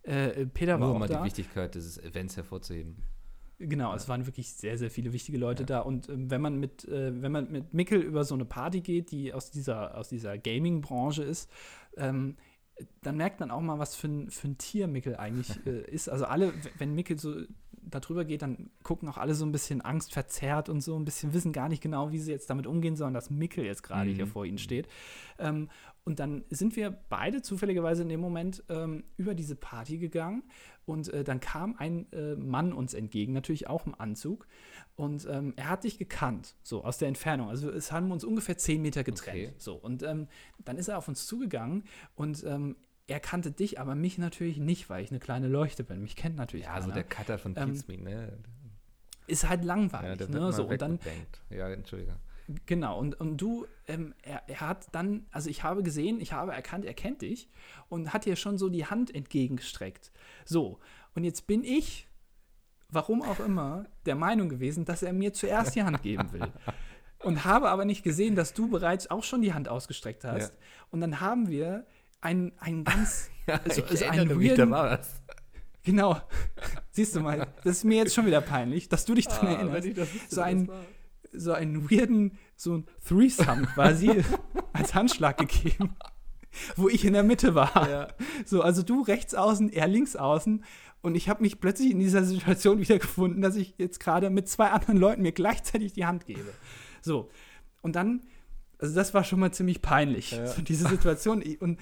äh, äh, Peter war Nur auch um mal da. die Wichtigkeit dieses Events hervorzuheben. Genau, es waren wirklich sehr, sehr viele wichtige Leute Ja. da. Und ähm, wenn man mit, äh, wenn man mit Mickel über so eine Party geht, die aus dieser, aus dieser Gaming-Branche ist, ähm, dann merkt man auch mal, was für ein, für ein Tier Mickel eigentlich äh, ist. Also alle, wenn Mickel so darüber geht, dann gucken auch alle so ein bisschen angstverzerrt und so ein bisschen wissen gar nicht genau, wie sie jetzt damit umgehen sollen, dass Mickel jetzt gerade Mhm. hier vor ihnen steht. Ähm, und dann sind wir beide zufälligerweise in dem Moment ähm, über diese Party gegangen und äh, dann kam ein äh, Mann uns entgegen, natürlich auch im Anzug. Und ähm, er hat dich gekannt, so aus der Entfernung. Also es haben uns ungefähr zehn Meter getrennt. Okay. So, und ähm, dann ist er auf uns zugegangen und ähm, er kannte dich, aber mich natürlich nicht, weil ich eine kleine Leuchte bin. Mich kennt natürlich Ja, so keiner. der Cutter von Ähm, Pizmeet, ne? Ist halt Ja, langweilig, der wird ne? mal So, und dann. Ja, Entschuldige. Genau, und, und du, ähm, er, er hat dann, also ich habe gesehen, ich habe erkannt, er kennt dich und hat dir schon so die Hand entgegengestreckt. So, und jetzt bin ich, warum auch immer, der Meinung gewesen, dass er mir zuerst die Hand geben will. Und habe aber nicht gesehen, dass du bereits auch schon die Hand ausgestreckt hast. Ja. Und dann haben wir einen, einen ganz, Ja, also, ich also einen erinnere mich, weirden, genau, siehst du mal, das ist mir jetzt schon wieder peinlich, dass du dich daran Ah, erinnerst so ein-. So einen weirden, so ein Threesome quasi als Handschlag gegeben, wo ich in der Mitte war. Ja. So, also du rechts außen, er links außen. Und ich habe mich plötzlich in dieser Situation wiedergefunden, dass ich jetzt gerade mit zwei anderen Leuten mir gleichzeitig die Hand gebe. So. Und dann, also das war schon mal ziemlich peinlich, Ja. so diese Situation. Und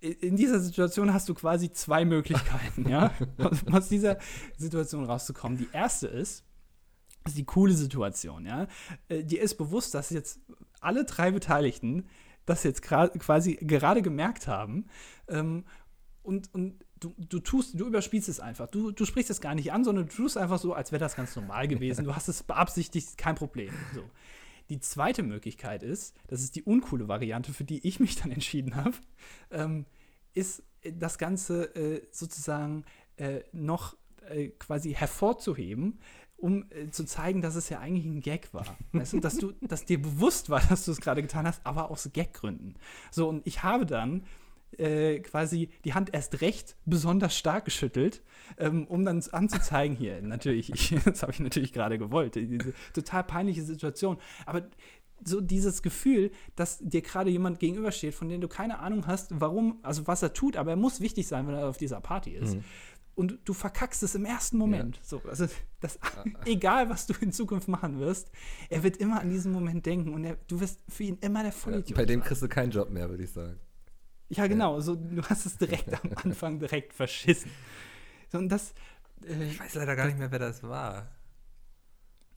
in dieser Situation hast du quasi zwei Möglichkeiten, ja, aus- aus dieser Situation rauszukommen. Die erste ist, ist die coole Situation, ja. Äh, Dir ist bewusst, dass jetzt alle drei Beteiligten das jetzt quasi gerade gemerkt haben ähm, und, und du, du tust, du überspielst es einfach. Du, du sprichst es gar nicht an, sondern du tust einfach so, als wäre das ganz normal gewesen. Du hast es beabsichtigt, kein Problem. So. Die zweite Möglichkeit ist, das ist die uncoole Variante, für die ich mich dann entschieden habe, ähm, ist äh, das Ganze äh, sozusagen äh, noch äh, quasi hervorzuheben, um äh, zu zeigen, dass es ja eigentlich ein Gag war. Weißt du, dass du, dass dir bewusst war, dass du es gerade getan hast, aber aus Gaggründen. So, und ich habe dann äh, quasi die Hand erst recht besonders stark geschüttelt, ähm, um dann anzuzeigen, hier, natürlich, ich, das habe ich natürlich gerade gewollt, diese total peinliche Situation. Aber so dieses Gefühl, dass dir gerade jemand gegenübersteht, von dem du keine Ahnung hast, warum, also was er tut, aber er muss wichtig sein, wenn er auf dieser Party ist. Mhm. Und du verkackst es im ersten Moment. So, also das, egal, was du in Zukunft machen wirst, er wird immer an diesen Moment denken und er, du wirst für ihn immer der Vollidiot. Bei dem sein. kriegst du keinen Job mehr, würde ich sagen. Ja, genau. So, du hast es direkt am Anfang direkt verschissen. So, und das, äh, Ich weiß leider gar nicht mehr, wer das war.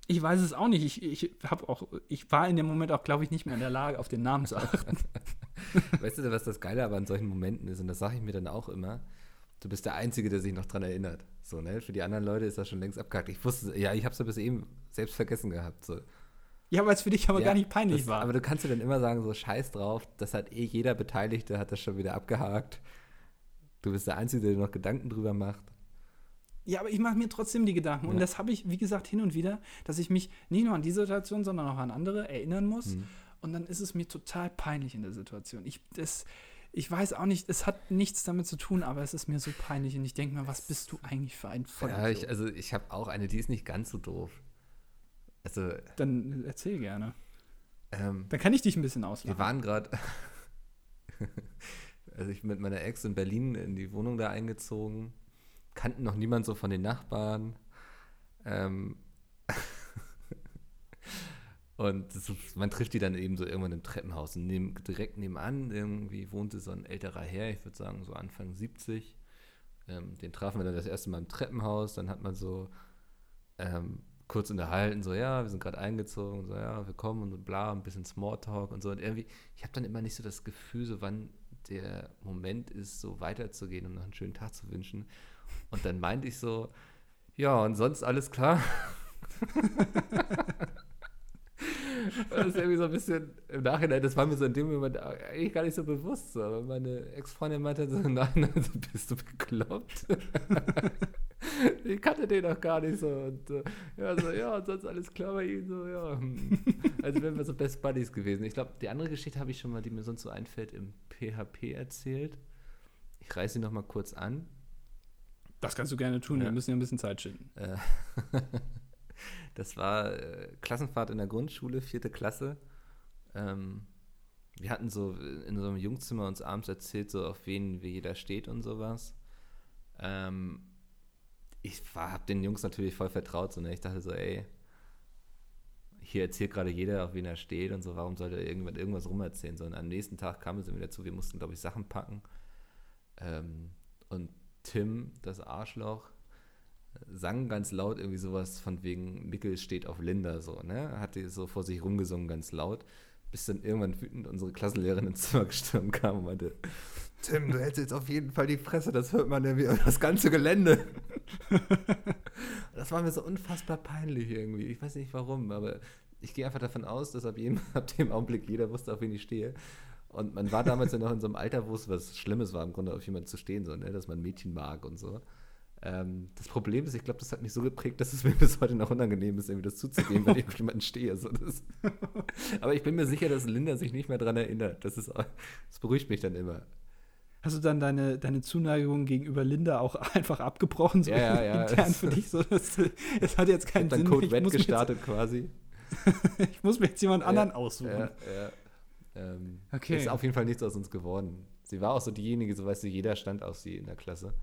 ich weiß es auch nicht. Ich, ich habe auch, ich war in dem Moment auch, glaube ich, nicht mehr in der Lage, auf den Namen zu achten. Weißt du, was das Geile aber an solchen Momenten ist? Und das sage ich mir dann auch immer. Du bist der Einzige, der sich noch dran erinnert. So, ne? Für die anderen Leute ist das schon längst abgehakt. Ich wusste, ja, ich habe es ja bis eben selbst vergessen gehabt. So. ja, weil es für dich aber Ja, gar nicht peinlich das, war. Aber du kannst dir dann immer sagen, so scheiß drauf, das hat eh jeder Beteiligte, hat das schon wieder abgehakt. Du bist der Einzige, der dir noch Gedanken drüber macht. Ja, aber ich mache mir trotzdem die Gedanken. Und Ja. das habe ich, wie gesagt, hin und wieder, dass ich mich nicht nur an diese Situation, sondern auch an andere erinnern muss. Mhm. Und dann ist es mir total peinlich in der Situation. Ich, das, ich weiß auch nicht, es hat nichts damit zu tun, aber es ist mir so peinlich. Und ich denke mir, was bist du eigentlich für ein Vollidiot? Ja, ich, also ich habe auch eine, die ist nicht ganz so doof. Also, Dann erzähl gerne. ähm, Dann kann ich dich ein bisschen wir auslachen. waren gerade, also ich bin mit meiner Ex in Berlin in die Wohnung da eingezogen, kannten noch niemand so von den Nachbarn. Ähm, und ist, man trifft die dann eben so irgendwann im Treppenhaus. Und neben, direkt nebenan irgendwie wohnte so ein älterer Herr, ich würde sagen so Anfang 70. Ähm, den trafen wir dann das erste Mal im Treppenhaus. Dann hat man so ähm, kurz unterhalten, so ja, wir sind gerade eingezogen, so ja, willkommen und bla, ein bisschen Smalltalk und so. Und irgendwie, ich habe dann immer nicht so das Gefühl, so wann der Moment ist, so weiterzugehen und noch einen schönen Tag zu wünschen. Und dann meinte ich so, ja, und sonst alles klar. das ist irgendwie so ein bisschen im Nachhinein, das war mir so in dem Moment eigentlich gar nicht so bewusst. So. Aber meine Ex-Freundin meinte so, nein, also bist du bekloppt? ich kannte den doch gar nicht so. Und äh, ja, so, ja, und sonst alles klar bei ihm, so, ja. hm. Also wären wir so Best Buddies gewesen. Ich glaube, die andere Geschichte habe ich schon mal, die mir sonst so einfällt, im PHP erzählt. Ich reiße sie noch mal kurz an. Das kannst du gerne tun, Ja. wir müssen ja ein bisschen Zeit schinden. Äh, das war äh, Klassenfahrt in der Grundschule, vierte Klasse. Ähm, wir hatten so in so Jungzimmer uns abends erzählt, so auf wen wie jeder steht und sowas. Ähm, ich habe den Jungs natürlich voll vertraut, so, ne? Ich dachte so, ey, hier erzählt gerade jeder, auf wen er steht und so, warum sollte er irgendwas, irgendwas rumerzählen? So, und am nächsten Tag kamen sie wieder zu, wir mussten, glaube ich, Sachen packen. Ähm, und Tim, das Arschloch, sang ganz laut irgendwie sowas von wegen Mickel steht auf Linda so, ne? Hat die so vor sich rumgesungen ganz laut, bis dann irgendwann wütend unsere Klassenlehrerin ins Zimmer gestürmt kam und meinte, Tim, du hältst jetzt auf jeden Fall die Fresse, das hört man ja wie das ganze Gelände. das war mir so unfassbar peinlich irgendwie. Ich weiß nicht warum, aber ich gehe einfach davon aus, dass ab, jedem, ab dem Augenblick jeder wusste, auf wen ich stehe. Und man war damals ja noch in so einem Alter, wo es was Schlimmes war, im Grunde auf jemanden zu stehen, so, ne? dass man Mädchen mag und so. Ähm, das Problem ist, ich glaube, das hat mich so geprägt, dass es mir bis heute noch unangenehm ist, irgendwie das zuzugeben, wenn ich auf jemanden stehe. So, das. Aber ich bin mir sicher, dass Linda sich nicht mehr daran erinnert. Das, ist, das beruhigt mich dann immer. Hast du dann deine, deine Zuneigung gegenüber Linda auch einfach abgebrochen, so Ja, ja, ja. intern für dich? So, das, es hat jetzt keinen Dann Sinn. Code ich, Red gestartet quasi. Jetzt, ich muss mir jetzt jemand anderen ja, aussuchen. Ja, ja. Ähm, Okay. Ist auf jeden Fall nichts aus uns geworden. Sie war auch so diejenige, so weißt du, jeder stand auf sie in der Klasse.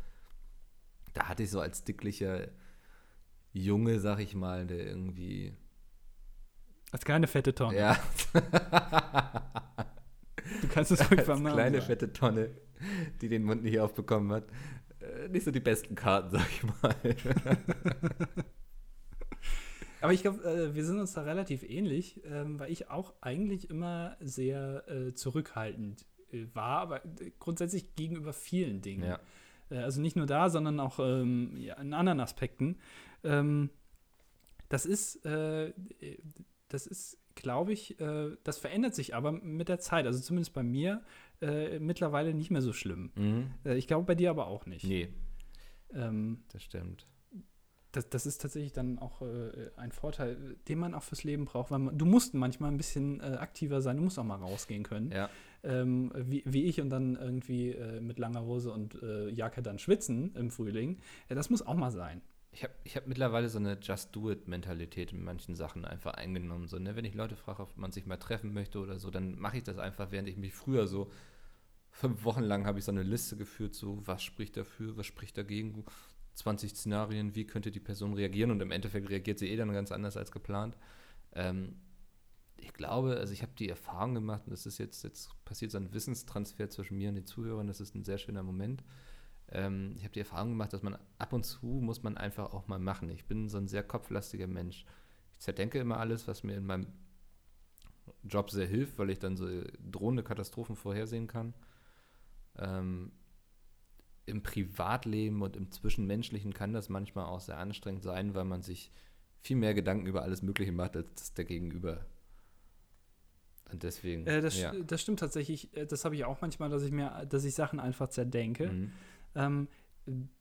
Da hatte ich so als dicklicher Junge, sag ich mal, der irgendwie. Als kleine fette Tonne. Ja, Du kannst es ruhig als beim Namen kleine fette Tonne, die den Mund nicht aufbekommen hat. Äh, nicht so die besten Karten, sag ich mal. Aber ich glaube, äh, wir sind uns da relativ ähnlich, ähm, weil ich auch eigentlich immer sehr äh, zurückhaltend war, aber grundsätzlich gegenüber vielen Dingen. ja. Äh, also nicht nur da, sondern auch ähm, ja, in anderen Aspekten. Ähm, das ist, äh, das ist, glaube ich, äh, das verändert sich aber mit der Zeit. Also zumindest bei mir äh, mittlerweile nicht mehr so schlimm. Mhm. Äh, ich glaube bei dir aber auch nicht. Nee, Ähm, das stimmt. das, das ist tatsächlich dann auch äh, ein Vorteil, den man auch fürs Leben braucht, weil man, du musst manchmal ein bisschen äh, aktiver sein, du musst auch mal rausgehen können, Ja. Ähm, wie, wie ich und dann irgendwie äh, mit langer Hose und äh, Jacke dann schwitzen im Frühling. Ja, das muss auch mal sein. Ich habe ich hab mittlerweile so eine Just-Do-It-Mentalität in manchen Sachen einfach eingenommen. So, ne? Wenn ich Leute frage, ob man sich mal treffen möchte oder so, dann mache ich das einfach, während ich mich früher so fünf Wochen lang habe ich so eine Liste geführt, so was spricht dafür, was spricht dagegen, 20 Szenarien, wie könnte die Person reagieren und im Endeffekt reagiert sie eh dann ganz anders als geplant. Ähm, ich glaube, also ich habe die Erfahrung gemacht, und das ist jetzt, jetzt passiert so ein Wissenstransfer zwischen mir und den Zuhörern, das ist ein sehr schöner Moment. Ähm, ich habe die Erfahrung gemacht, dass man ab und zu muss man einfach auch mal machen. Ich bin so ein sehr kopflastiger Mensch. Ich zerdenke immer alles, was mir in meinem Job sehr hilft, weil ich dann so drohende Katastrophen vorhersehen kann. Ähm, Im Privatleben und im Zwischenmenschlichen kann das manchmal auch sehr anstrengend sein, weil man sich viel mehr Gedanken über alles Mögliche macht als der Gegenüber. Und deswegen. Äh, das, ja. das stimmt tatsächlich. Äh, Das habe ich auch manchmal, dass ich mir, dass ich Sachen einfach zerdenke. Mhm. Ähm,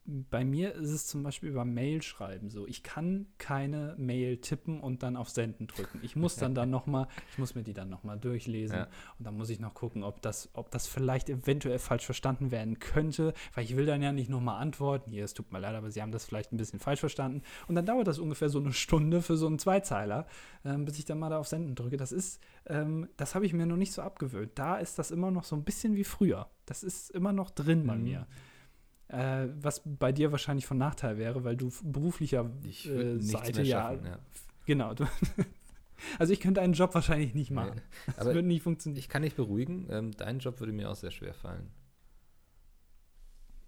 bei mir ist es zum Beispiel über Mail schreiben so. Ich kann keine Mail tippen und dann auf Senden drücken. Ich muss dann dann noch mal, ich muss mir die dann noch mal durchlesen Ja. und dann muss ich noch gucken, ob das, ob das vielleicht eventuell falsch verstanden werden könnte, weil ich will dann ja nicht noch mal antworten. Hier, es tut mir leid, aber Sie haben das vielleicht ein bisschen falsch verstanden. Und dann dauert das ungefähr so eine Stunde für so einen Zweizeiler, ähm, bis ich dann mal da auf Senden drücke. Das ist, ähm, das habe ich mir noch nicht so abgewöhnt. Da ist das immer noch so ein bisschen wie früher. Das ist immer noch drin bei Mhm. mir. Äh, was bei dir wahrscheinlich von Nachteil wäre, weil du beruflicher Ich äh, Seite mehr ja, schaffen, ja. genau. Also ich könnte einen Job wahrscheinlich nicht machen. Nee. Das würde nicht funktionieren. ich kann dich beruhigen, ähm, dein Job würde mir auch sehr schwer fallen.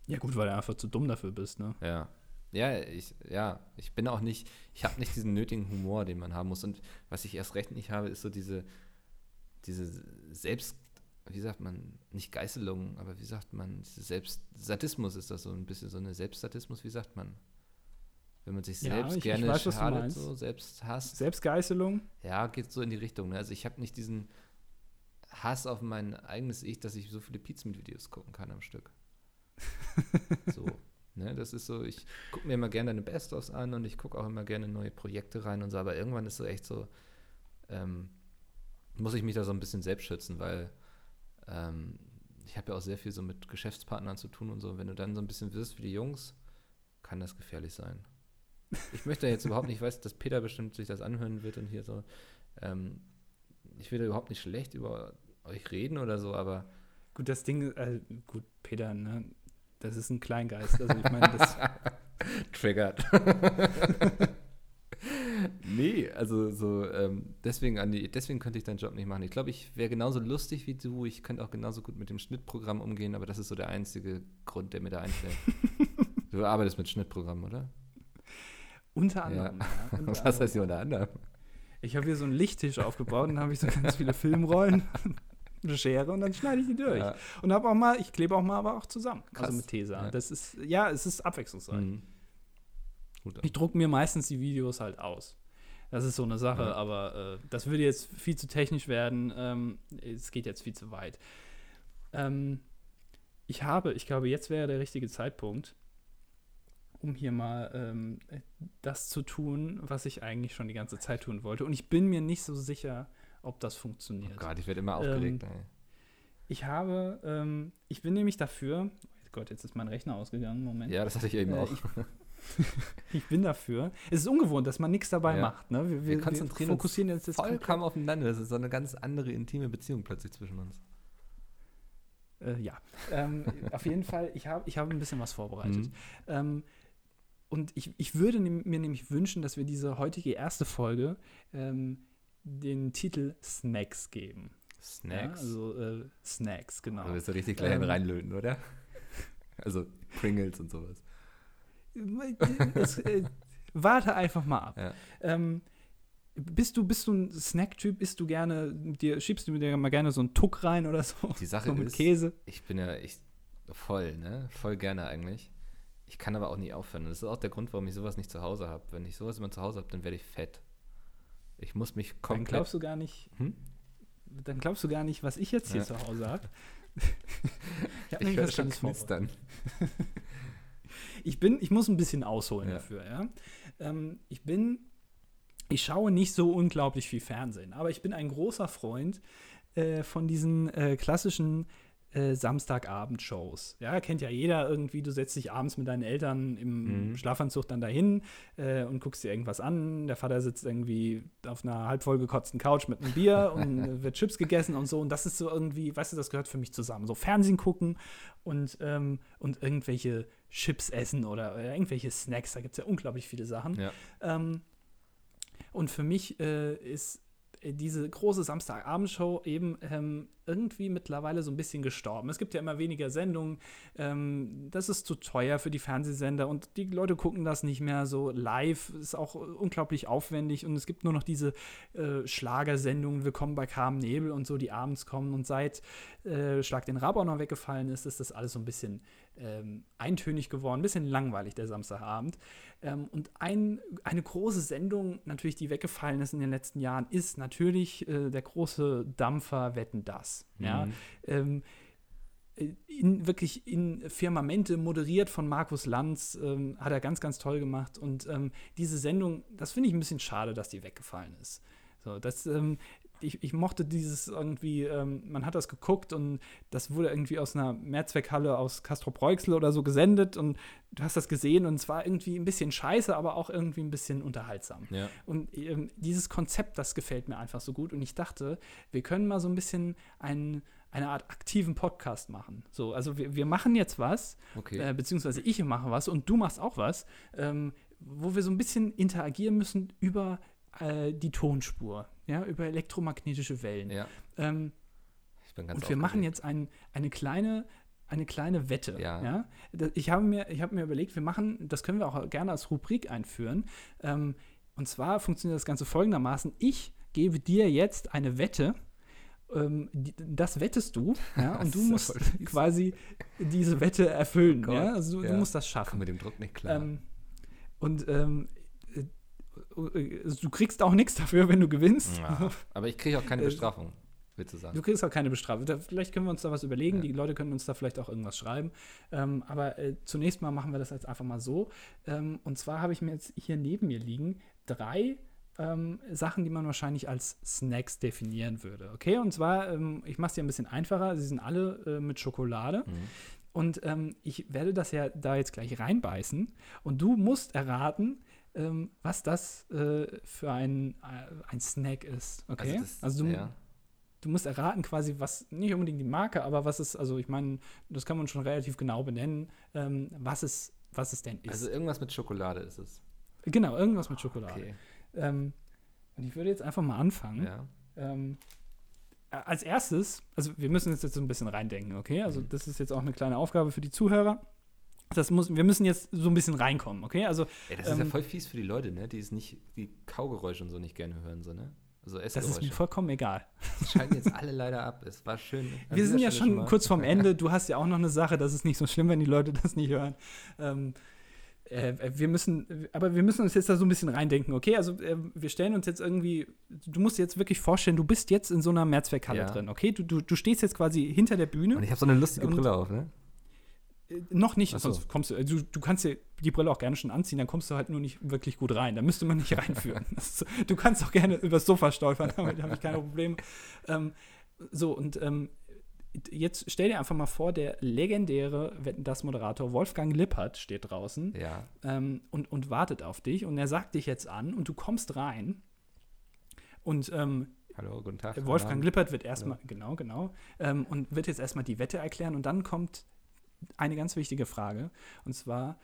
ja gut, weil du einfach zu dumm dafür bist, ne? Ja. Ja, ich, ja, ich bin auch nicht, ich habe nicht diesen nötigen Humor, den man haben muss. Und was ich erst recht nicht habe, ist so diese, diese Selbst, wie sagt man, nicht Geißelung, aber wie sagt man, Selbst, Sadismus ist das so ein bisschen so eine Selbstsadismus, wie sagt man? Wenn man sich Ja, selbst ich- ich gerne weiß, was du schadet, so selbst hasst. Selbstgeißelung? Ja, geht so in die Richtung. Ne? Also ich habe nicht diesen Hass auf mein eigenes Ich, dass ich so viele Pizza-Videos gucken kann am Stück. so. Ne? Das ist so, ich gucke mir immer gerne eine Best-ofs an und ich gucke auch immer gerne neue Projekte rein und so, aber irgendwann ist so echt so, ähm, muss ich mich da so ein bisschen selbst schützen, weil ähm, ich habe ja auch sehr viel so mit Geschäftspartnern zu tun und so. Wenn du dann so ein bisschen wirst wie die Jungs, kann das gefährlich sein. Ich möchte jetzt überhaupt nicht, ich weiß, dass Peter bestimmt sich das anhören wird und hier so. Ähm, ich will da überhaupt nicht schlecht über euch reden oder so, aber Gut, das Ding, äh, gut, Peter, ne? Das ist ein Kleingeist. Also ich meine, das. triggert. nee, also so, ähm, deswegen, Andi, deswegen könnte ich deinen Job nicht machen. Ich glaube, ich wäre genauso lustig wie du. Ich könnte auch genauso gut mit dem Schnittprogramm umgehen, aber das ist so der einzige Grund, der mir da einfällt. du arbeitest mit Schnittprogramm, oder? Unter anderem. Ja. unter Was anderem. heißt hier unter anderem? Ich habe hier so einen Lichttisch aufgebaut und dann habe ich so ganz viele Filmrollen, eine Schere und dann schneide ich die durch. Ja. Und habe auch mal, ich klebe auch mal aber auch zusammen. Krass. Also mit Tesa. Ja. Das ist, ja, es ist abwechslungsreich. Mhm. Ich drucke mir meistens die Videos halt aus. Das ist so eine Sache, Ja. aber äh, das würde jetzt viel zu technisch werden. Ähm, es geht jetzt viel zu weit. Ähm, ich habe, ich glaube, jetzt wäre der richtige Zeitpunkt, um hier mal ähm, das zu tun, was ich eigentlich schon die ganze Zeit tun wollte. Und ich bin mir nicht so sicher, ob das Oh funktioniert. Gott, ich werde immer aufgeregt. ey. Ich habe, ähm, ich bin nämlich dafür, oh Gott, jetzt ist mein Rechner ausgegangen, Moment. Ja, das hatte ich eben Äh, auch. ich- ich bin dafür. Es ist ungewohnt, dass man nichts dabei Ja. macht. Ne? Wir, Wir konzentrieren uns fokussieren uns jetzt Vollkommen aufeinander. Das ist so eine ganz andere intime Beziehung plötzlich zwischen uns. Äh, ja, ähm, auf jeden Fall, ich habe ich hab ein bisschen was vorbereitet. Mhm. Ähm, und ich, ich würde mir nämlich wünschen, dass wir diese heutige erste Folge ähm, den Titel Snacks geben. Ja, Snacks. also äh, Snacks, genau. Da wirst du richtig gleich Ähm, reinlöten, oder? Also Pringles und sowas. Es, äh, warte einfach mal ab. Ja. Ähm, bist du, bist du ein Snack-Typ? Isst du gerne, dir, schiebst du dir mal gerne so einen Tuck rein oder so? Die Sache so mit ist, Käse? ich bin ja ich, voll, ne? Voll gerne eigentlich. Ich kann aber auch nie aufhören. Das ist auch der Grund, warum ich sowas nicht zu Hause habe. Wenn ich sowas immer zu Hause habe, dann werde ich fett. Ich muss mich Dann komplett. glaubst du gar nicht, Hm? dann glaubst du gar nicht, was ich jetzt hier Ja. zu Hause habe. ich habe ich nämlich höre was schon Schönes. Ich bin, ich muss ein bisschen ausholen Ja. dafür, ja. Ähm, ich bin, ich schaue nicht so unglaublich viel Fernsehen, aber ich bin ein großer Freund äh, von diesen äh, klassischen äh, Samstagabend-Shows. Ja, kennt ja jeder irgendwie, du setzt dich abends mit deinen Eltern im Mhm. Schlafanzug dann dahin äh, und guckst dir irgendwas an. Der Vater sitzt irgendwie auf einer halb vollgekotzten Couch mit einem Bier und äh, wird Chips gegessen und so. Und das ist so irgendwie, weißt du, das gehört für mich zusammen. So Fernsehen gucken und, ähm, und irgendwelche Chips essen oder, oder irgendwelche Snacks. Da gibt es ja unglaublich viele Sachen. Ja. Ähm, und für mich äh, ist äh, diese große Samstagabendshow eben ähm, irgendwie mittlerweile so ein bisschen gestorben. Es gibt ja immer weniger Sendungen. Ähm, das ist zu teuer für die Fernsehsender und die Leute gucken das nicht mehr so live. Ist auch unglaublich aufwendig und es gibt nur noch diese äh, Schlagersendungen, Willkommen bei Carmen Nebel und so, die abends kommen. Und seit äh, Schlag den Rab auch noch weggefallen ist, ist das alles so ein bisschen ähm, eintönig geworden, ein bisschen langweilig, der Samstagabend. Ähm, und ein, eine große Sendung, natürlich, die weggefallen ist in den letzten Jahren, ist natürlich äh, der große Dampfer Wetten das. Ja? Mhm. Ähm, äh, in, wirklich in Firmamente moderiert von Markus Lanz, ähm, hat er ganz, ganz toll gemacht. Und ähm, diese Sendung, das finde ich ein bisschen schade, dass die weggefallen ist. So, das, ähm, ich, ich mochte dieses irgendwie, ähm, man hat das geguckt und das wurde irgendwie aus einer Mehrzweckhalle aus Castro-Breuxel oder so gesendet und du hast das gesehen und es war irgendwie ein bisschen scheiße, aber auch irgendwie ein bisschen unterhaltsam. Ja. Und ähm, dieses Konzept, das gefällt mir einfach so gut. Und ich dachte, wir können mal so ein bisschen ein, eine Art aktiven Podcast machen. So, also wir, wir machen jetzt was, Okay. äh, beziehungsweise ich mache was und du machst auch was, ähm, wo wir so ein bisschen interagieren müssen über äh, die Tonspur, ja, über elektromagnetische Wellen. ja. Ähm, Ich bin ganz und wir machen jetzt ein, eine kleine eine kleine Wette. Ja. Da- Ich habe mir, ich habe mir überlegt, wir machen, das können wir auch gerne als Rubrik einführen. Ähm, und zwar funktioniert das Ganze folgendermaßen: Ich gebe dir jetzt eine Wette. Ähm, die, das wettest du, ja, und du ja musst quasi diese Wette erfüllen. Gott, ja? Also du, ja. du musst das Komm schaffen. mit dem Druck nicht klar. Ähm, und ähm, äh, äh, du kriegst auch nichts dafür, wenn du gewinnst. Ja. Aber ich kriege auch keine Äh, Bestrafung, willst du sagen. Du kriegst auch keine Bestrafung. Vielleicht können wir uns da was überlegen. Ja. Die Leute können uns da vielleicht auch irgendwas schreiben. Ähm, aber äh, zunächst mal machen wir das jetzt einfach mal so. Ähm, und zwar habe ich mir jetzt hier neben mir liegen drei ähm, Sachen, die man wahrscheinlich als Snacks definieren würde. Okay, und zwar, ähm, ich mache es dir ein bisschen einfacher. Sie sind alle äh, mit Schokolade. Mhm. Und ähm, ich werde das ja da jetzt gleich reinbeißen. Und du musst erraten, ähm, was das äh, für ein, äh, ein Snack ist. Okay? das- also du, ja. du musst erraten quasi, was, nicht unbedingt die Marke, aber was es, also ich meine, das kann man schon relativ genau benennen, ähm, was, es, was es denn ist. Also irgendwas mit Schokolade ist es. genau, irgendwas mit Schokolade. Okay. Ähm, und ich würde jetzt einfach mal anfangen. Ja. Ähm, äh, als erstes, also wir müssen jetzt, jetzt so ein bisschen reindenken, okay? Also Mhm. das ist jetzt auch eine kleine Aufgabe für die Zuhörer. Das muss, wir müssen jetzt so ein bisschen reinkommen, okay? Also Ey, das ist ja Ähm, voll fies für die Leute, ne? Die es nicht, die Kaugeräusche und so nicht gerne hören, so, ne? Also das ist mir vollkommen egal. Das schalten jetzt alle leider ab. Es war schön. An Wir sind ja schon mal. kurz vorm Ende. Du hast ja auch noch eine Sache. Das ist nicht so schlimm, wenn die Leute das nicht hören. Ähm, äh, wir müssen, aber wir müssen uns jetzt da so ein bisschen reindenken, okay? Also äh, wir stellen uns jetzt irgendwie, du musst dir jetzt wirklich vorstellen, du bist jetzt in so einer Mehrzweckhalle Ja. drin, okay? Du, du, du stehst jetzt quasi hinter der Bühne. Und ich habe so eine lustige Brille auf, ne? Äh, noch nicht, so. sonst kommst du, du, du kannst dir die Brille auch gerne schon anziehen, dann kommst du halt nur nicht wirklich gut rein. Da müsste man nicht reinführen. Ist, du kannst auch gerne übers Sofa stolpern, damit habe ich keine Probleme. Ähm, so, und ähm, jetzt stell dir einfach mal vor, der legendäre Wetten das Moderator Wolfgang Lippert steht draußen Ja. ähm, und, und wartet auf dich und er sagt dich jetzt an und du kommst rein und ähm, Hallo, guten Tag. Wolfgang Lippert wird erstmal, genau, genau, ähm, und wird jetzt erstmal die Wette erklären und dann kommt eine ganz wichtige Frage und zwar,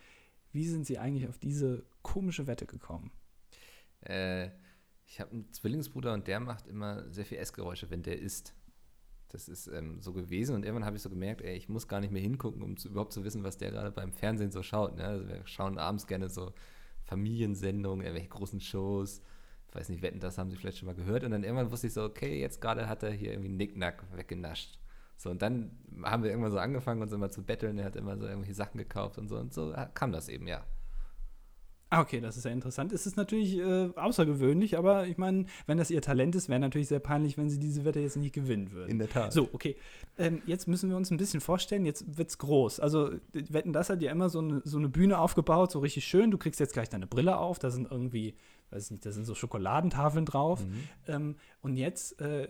wie sind Sie eigentlich auf diese komische Wette gekommen? Äh, ich habe einen Zwillingsbruder und der macht immer sehr viel Essgeräusche, wenn der isst. Das ist ähm, so gewesen und irgendwann habe ich so gemerkt, ey, ich muss gar nicht mehr hingucken, um zu, überhaupt zu wissen, was der gerade beim Fernsehen so schaut. Ne? Also wir schauen abends gerne so Familiensendungen, irgendwelche großen Shows. Ich weiß nicht, wetten, das haben Sie vielleicht schon mal gehört. Und dann irgendwann wusste ich so, okay, jetzt gerade hat er hier irgendwie Nicknack weggenascht. So, und dann haben wir irgendwann so angefangen, uns immer zu betteln. Er hat immer so irgendwelche Sachen gekauft und so. Und so kam das eben, ja. Ah, okay, das ist ja interessant. Es ist natürlich äh, außergewöhnlich, aber ich meine, wenn das ihr Talent ist, wäre natürlich sehr peinlich, wenn sie diese Wette jetzt nicht gewinnen würden. der Tat. So, okay. Ähm, jetzt müssen wir uns ein bisschen vorstellen, jetzt wird's groß. Also, Wetten, das hat ja immer so eine, so eine Bühne aufgebaut, so richtig schön. Du kriegst jetzt gleich deine Brille auf, da sind irgendwie, weiß ich nicht, da sind so Schokoladentafeln drauf. Mhm. Ähm, und jetzt äh,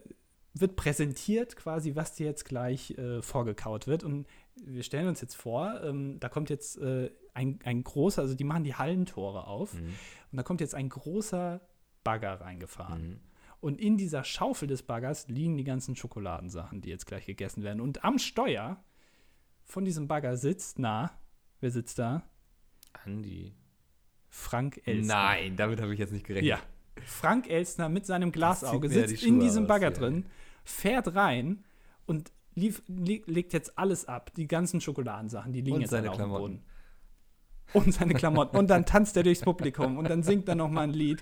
wird präsentiert quasi, was dir jetzt gleich äh, vorgekaut wird. Und wir stellen uns jetzt vor, ähm, da kommt jetzt äh, ein, ein großer, also die machen die Hallentore auf. Mhm. Und da kommt jetzt ein großer Bagger reingefahren. Mhm. Und in dieser Schaufel des Baggers liegen die ganzen Schokoladensachen, die jetzt gleich gegessen werden. Und am Steuer von diesem Bagger sitzt, na, wer sitzt da? Andi. Frank Elstner. Nein, damit habe ich jetzt nicht gerechnet. Ja. Frank Elstner mit seinem Glasauge ja sitzt die in diesem aus, Bagger ja. drin, fährt rein und lief, le legt jetzt alles ab. Die ganzen Schokoladensachen, die liegen Und jetzt seine auf dem. Boden. Und seine Klamotten. und dann tanzt er durchs Publikum und dann singt er noch mal ein Lied.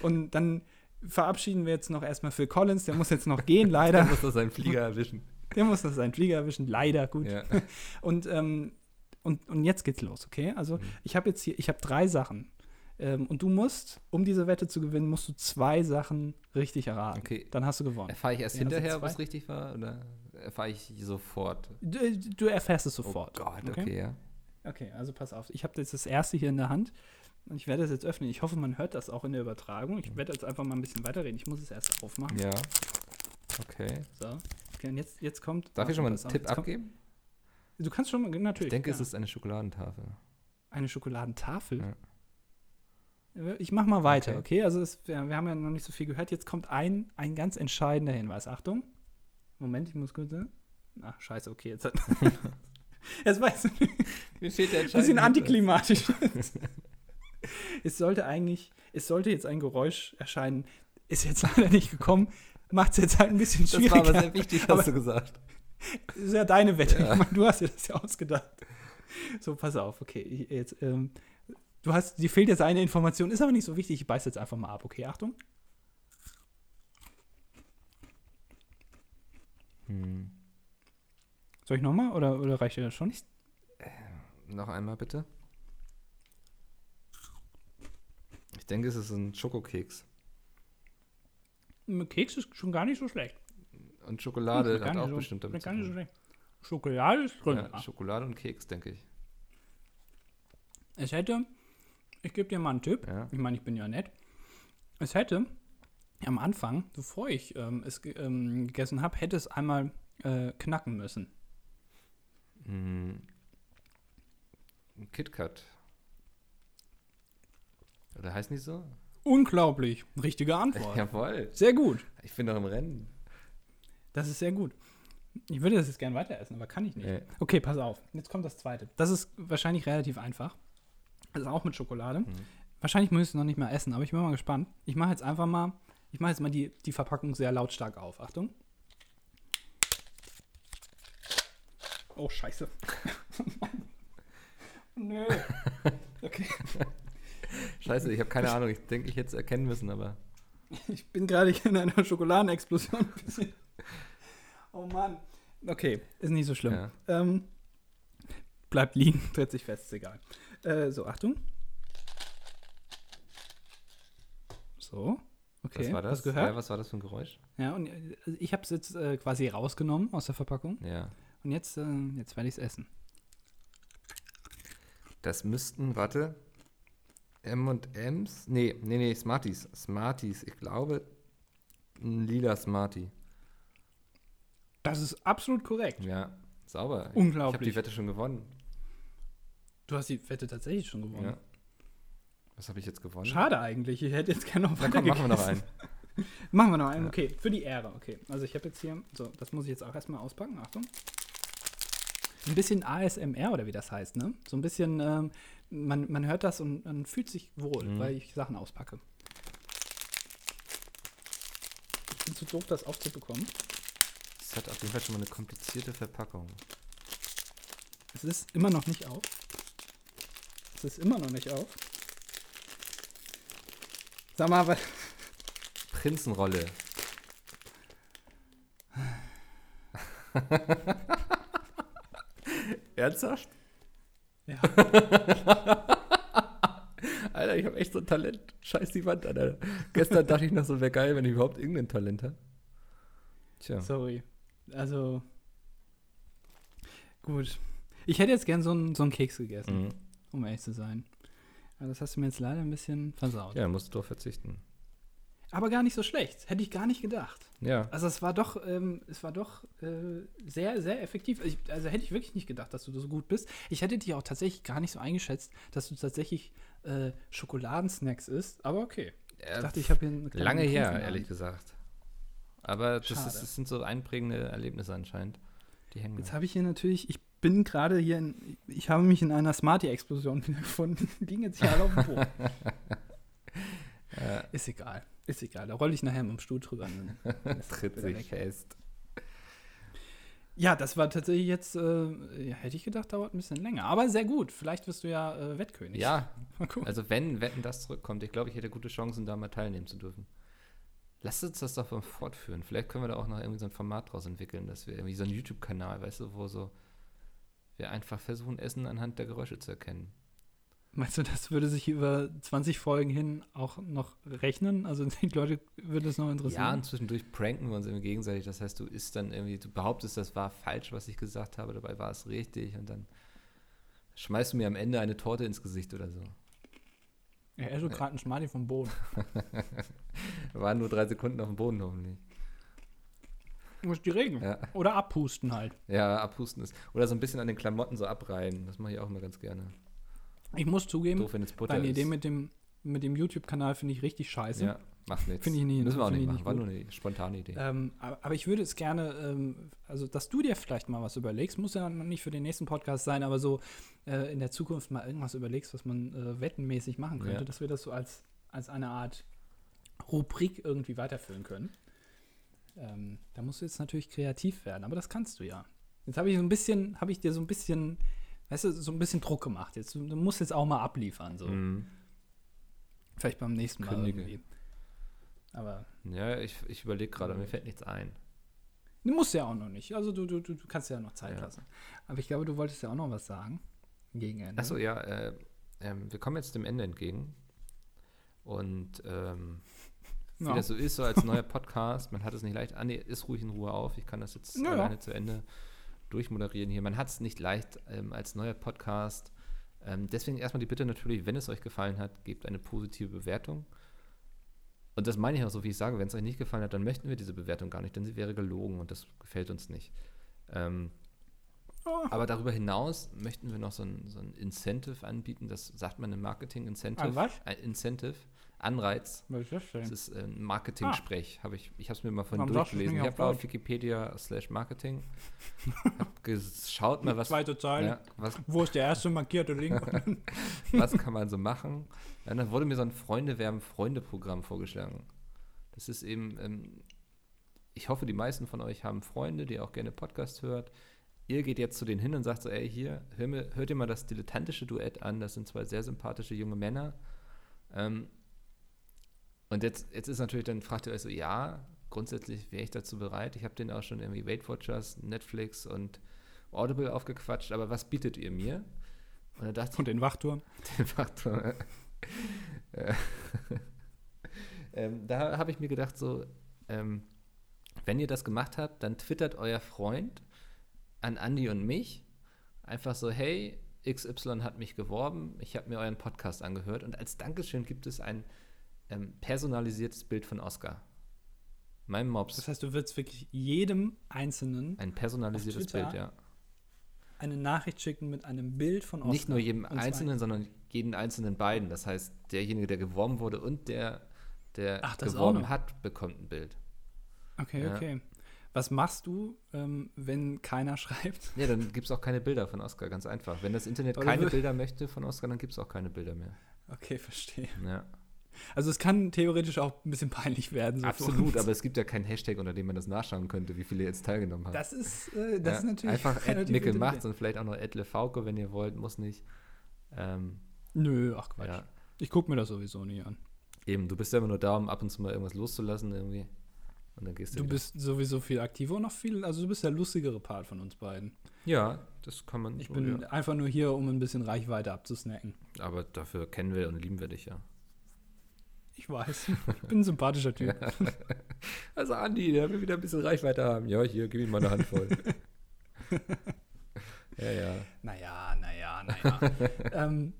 Und dann verabschieden wir jetzt noch erstmal Phil Collins. Der muss jetzt noch gehen, Der leider. muss doch seinen Flieger erwischen. Der muss noch seinen Flieger erwischen, leider, gut. Ja. Und, ähm, und, und jetzt geht's los, okay? Also Mhm. ich habe jetzt hier, ich habe drei Sachen. Ähm, und du musst, um diese Wette zu gewinnen, musst du zwei Sachen richtig erraten. Okay. Dann hast du gewonnen. Erfahre ich erst Ja, hinterher, was richtig war? Oder erfahre ich sofort? Du, du erfährst es sofort. Oh Gott, okay, ja. Okay, also pass auf. Ich habe jetzt das erste hier in der Hand und ich werde es jetzt öffnen. Ich hoffe, man hört das auch in der Übertragung. Ich werde jetzt einfach mal ein bisschen weiterreden. Ich muss es erst aufmachen. Ja. Okay. So. Okay, und jetzt, jetzt kommt. Darf ich schon mal einen pass auf, Tipp jetzt kommt- abgeben? Du kannst schon mal, natürlich. Ich denke, ja. es ist eine Schokoladentafel. eine Schokoladentafel. Ja. Ich mach mal weiter, Okay. okay? Also es, wir, haben ja noch nicht so viel gehört. Jetzt kommt ein, ein ganz entscheidender Hinweis. Achtung. Moment, ich muss kurz. Ach, scheiße, okay. Jetzt hat. Jetzt weiß ich. Mir fehlt der bisschen antiklimatisch. es sollte eigentlich, es sollte jetzt ein Geräusch erscheinen, ist jetzt leider nicht gekommen, macht es jetzt halt ein bisschen Das war schwieriger. aber sehr wichtig, Aber- hast du gesagt. Das ist ja deine Wette. Ja. Ich meine, du hast dir das ja ausgedacht. So, pass auf, okay. Jetzt, ähm, du hast, dir fehlt jetzt eine Information, ist aber nicht so wichtig. Ich beiß jetzt einfach mal ab, okay? Achtung. Hm. Soll ich nochmal oder, oder reicht dir das schon? Noch einmal bitte. Ich denke, es ist ein Schokokeks. Keks ist schon gar nicht so schlecht. Und Schokolade Schmeckt hat auch so, bestimmt damit gar nicht so schlecht. Schokolade ist drin. Ja, Schokolade und Keks, denke ich. es hätte, ich gebe dir mal einen Tipp. Ja. Ich meine, ich bin ja nett. Es hätte am Anfang, bevor ich ähm, es ähm, gegessen habe, hätte es einmal äh, knacken müssen. Hm. Ein KitKat. Oder heißt nicht so? Unglaublich. Richtige Antwort. Jawohl. Sehr gut. Ich bin doch im Rennen. Das ist sehr gut. Ich würde das jetzt gerne weiter essen, aber kann ich nicht. Nee. Okay, pass auf. Jetzt kommt das zweite. Das ist wahrscheinlich relativ einfach. Das ist auch mit Schokolade. Mhm. Wahrscheinlich muss ich es noch nicht mal essen, aber ich bin mal gespannt. Ich mache jetzt einfach mal, ich mache jetzt mal die, die Verpackung sehr lautstark auf. Achtung. Oh, scheiße. Nö. Okay. Scheiße, ich habe keine Ahnung. Ich denke, ich hätte es erkennen müssen, aber. Ich bin gerade hier in einer Schokoladenexplosion. Oh Mann. Okay, ist nicht so schlimm. Ja. Ähm, bleibt liegen, tritt sich fest, ist egal. Äh, so, Achtung. So. Okay, was war das? gehört? Ja, was war das für ein Geräusch? Ja, und äh, ich habe es jetzt äh, quasi rausgenommen aus der Verpackung. Ja. Und jetzt, äh, jetzt werde ich es essen. Das müssten, warte. M&M's? Nee, nee, nee, Smarties. Smarties. Ich glaube, ein lila Smartie. Das ist absolut korrekt. Ja, sauber. Ich habe Unglaublich. die Wette schon gewonnen. Du hast die Wette tatsächlich schon gewonnen. Ja. Was habe ich jetzt gewonnen? Schade eigentlich. Ich hätte jetzt gerne noch komm, machen wir noch einen. Machen wir noch einen, Ja. okay. Für die Ehre, okay. Also ich habe jetzt hier, so, das muss ich jetzt auch erstmal auspacken, Achtung. Ein bisschen ASMR oder wie das heißt, ne? So ein bisschen, ähm, man, man hört das und man fühlt sich wohl, Mhm. weil ich Sachen auspacke. Ich bin zu doof, das aufzubekommen. Es hat auf jeden Fall schon mal eine komplizierte Verpackung. Es ist immer noch nicht auf. Es ist immer noch nicht auf. Sag mal, was. Prinzenrolle. Ernsthaft? Ja. Alter, ich habe echt so ein Talent. Scheiß die Wand, Alter. Gestern dachte ich noch so, wäre geil, wenn ich überhaupt irgendein Talent habe. Tja. Sorry. Also. Gut. Ich hätte jetzt gern so einen so einen Keks gegessen, Mhm. Um ehrlich zu sein. Aber das hast du mir jetzt leider ein bisschen versaut. Ja, musst du drauf verzichten. Aber gar nicht so schlecht. Hätte ich gar nicht gedacht. Ja. Also es war doch, ähm, es war doch äh, sehr, sehr effektiv. Ich, also hätte ich wirklich nicht gedacht, dass du so gut bist. Ich hätte dich auch tatsächlich gar nicht so eingeschätzt, dass du tatsächlich äh, Schokoladensnacks isst. Aber okay. Ich Äh, dachte, ich habe hier einen Lange her, der ehrlich gesagt. Aber das, ist, das sind so einprägende Erlebnisse anscheinend. Die hängen. Jetzt habe ich hier natürlich, ich bin gerade hier, in, ich habe mich in einer Smartie-Explosion wiedergefunden. Liegen jetzt hier alle auf dem Boden. Äh, Ist egal. Ist egal. Da rolle ich nachher mit dem Stuhl drüber. tritt sich fest. Ja, das war tatsächlich jetzt, äh, ja, hätte ich gedacht, dauert ein bisschen länger. Aber sehr gut. Vielleicht wirst du ja äh, Wettkönig. Ja, gucken. also wenn Wetten das zurückkommt, ich glaube, ich hätte gute Chancen, da mal teilnehmen zu dürfen. Lasst uns das doch mal fortführen. Vielleicht können wir da auch noch irgendwie so ein Format draus entwickeln, dass wir irgendwie so einen YouTube-Kanal, weißt du, wo so wir einfach versuchen, Essen anhand der Geräusche zu erkennen. Meinst du, das würde sich über 20 Folgen hin auch noch rechnen? Also die Leute würde es noch Ja, interessieren? und zwischendurch pranken wir uns irgendwie gegenseitig. Das heißt, du isst dann irgendwie, du behauptest, das war falsch, was ich gesagt habe, dabei war es richtig und dann schmeißt du mir am Ende eine Torte ins Gesicht oder so. Ja, er ist so gerade ein Schmadi vom Boden. Waren nur drei Sekunden auf dem Boden hoffentlich. Muss die Regen. Ja, Oder abpusten halt. ja abhusten ist. Oder so ein bisschen an den Klamotten so abreiben. Das mache ich auch immer ganz gerne. Ich muss zugeben, Doof, deine. Idee mit dem, mit dem YouTube-Kanal finde ich richtig scheiße. Ja, macht nichts. Finde ich nicht- Müssen wir auch nicht ich machen. nicht War nur eine spontane Idee. Ähm, aber, aber ich würde es gerne, ähm, also dass du dir vielleicht mal was überlegst, muss ja noch nicht für den nächsten Podcast sein, aber so äh, in der Zukunft mal irgendwas überlegst, was man äh, wettenmäßig machen könnte, Ja. dass wir das so als, als eine Art Rubrik irgendwie weiterführen können. Ähm, da musst du jetzt natürlich kreativ werden, aber das kannst du ja. Jetzt habe ich so ein bisschen, habe ich dir so ein bisschen, weißt du, so ein bisschen Druck gemacht. Jetzt, du, musst jetzt auch mal abliefern, so. Mhm. Vielleicht beim nächsten Mal Kündige. irgendwie. Aber Ja, ich, ich überlege gerade, mir fällt nichts ein. Du musst ja auch noch nicht. Also du, du, du kannst ja noch Zeit Ja. lassen. Aber ich glaube, du wolltest ja auch noch was sagen. Gegen Ende. Achso, ja, äh, ähm, wir kommen jetzt dem Ende entgegen. Und ähm, wie Ja. das so ist, so als neuer Podcast, man hat es nicht leicht. Andi, ist ruhig in Ruhe auf. Ich kann das jetzt Ja, ja. alleine zu Ende durchmoderieren hier. Man hat es nicht leicht ähm, als neuer Podcast. Ähm, deswegen erstmal die Bitte natürlich, wenn es euch gefallen hat, gebt eine positive Bewertung. Und das meine ich auch so, wie ich sage, wenn es euch nicht gefallen hat, dann möchten wir diese Bewertung gar nicht, denn sie wäre gelogen und das gefällt uns nicht. Ähm, Ah. aber darüber hinaus möchten wir noch so ein, so ein Incentive anbieten, das sagt man im Marketing, Incentive. Ein was? Ein Incentive, Anreiz. was ist das denn? Das ist ein Marketing-Sprech. Hab ich ich habe es mir mal vorhin Warum durchgelesen. Ich habe auf? Wikipedia slash Marketing. hab geschaut mal, was, Zweite Zeile. ja, was, Wo ist der erste markierte Link? was kann man so machen. Ja, dann wurde mir so ein Freunde-werben-Freunde-Programm vorgeschlagen. Das ist eben, ähm, ich hoffe, die meisten von euch haben Freunde, die auch gerne Podcast hört. Ihr geht jetzt zu denen hin und sagt so, ey, hier, hör mir, hört dir mal das dilettantische Duett an. Das sind zwei sehr sympathische junge Männer. Ähm, und jetzt, jetzt ist natürlich, dann fragt ihr euch so, ja, grundsätzlich wäre ich dazu bereit. Ich habe den auch schon irgendwie Weight Watchers, Netflix und Audible aufgequatscht, aber was bietet ihr mir? Und da dachte Und den Wachturm. den Faktor. Äh, ähm, da habe ich mir gedacht, so, ähm, wenn ihr das gemacht habt, dann twittert euer Freund an Andi und mich einfach so, hey, XY hat mich geworben, ich habe mir euren Podcast angehört und als Dankeschön gibt es ein ähm, personalisiertes Bild von Oscar. Meinem Mops. Das heißt, du würdest wirklich jedem Einzelnen Ein personalisiertes? Bild, ja. eine Nachricht schicken mit einem Bild von Oscar. Nicht nur jedem Einzelnen, sondern jeden einzelnen beiden. Das heißt, derjenige, der geworben wurde und der, der Ach, geworben hat, bekommt ein Bild. Okay, Ja. okay. Was machst du, ähm, wenn keiner schreibt? Ja, dann gibt es auch keine Bilder von Oscar, ganz einfach. Wenn das Internet keine Bilder möchte von Oscar, dann gibt es auch keine Bilder mehr. Okay, verstehe. Ja, Also es kann theoretisch auch ein bisschen peinlich werden. so absolut, aber es gibt ja keinen Hashtag, unter dem man das nachschauen könnte, wie viele jetzt teilgenommen haben. Das ist, äh, das ist Ja, natürlich. Einfach Ed Mickel macht's und vielleicht auch noch Ed Lefauco, wenn ihr wollt, muss nicht. Ähm, Nö, ach Quatsch. ja. Ich gucke mir das sowieso nie an. Eben, du bist ja immer nur da, um ab und zu mal irgendwas loszulassen irgendwie. Und dann gehst du. Du wieder. bist sowieso viel aktiver und noch viel, also du bist der lustigere Part von uns beiden. Ja, das kann man Ich so, bin ja. einfach nur hier, um ein bisschen Reichweite abzusnacken. Aber dafür kennen wir und lieben wir dich ja. Ich weiß. Ich bin ein sympathischer Typ. Also Andi, der will wieder ein bisschen Reichweite haben. Ja, hier, gib ihm mal eine Handvoll. ja, ja. Naja, naja, naja. ähm,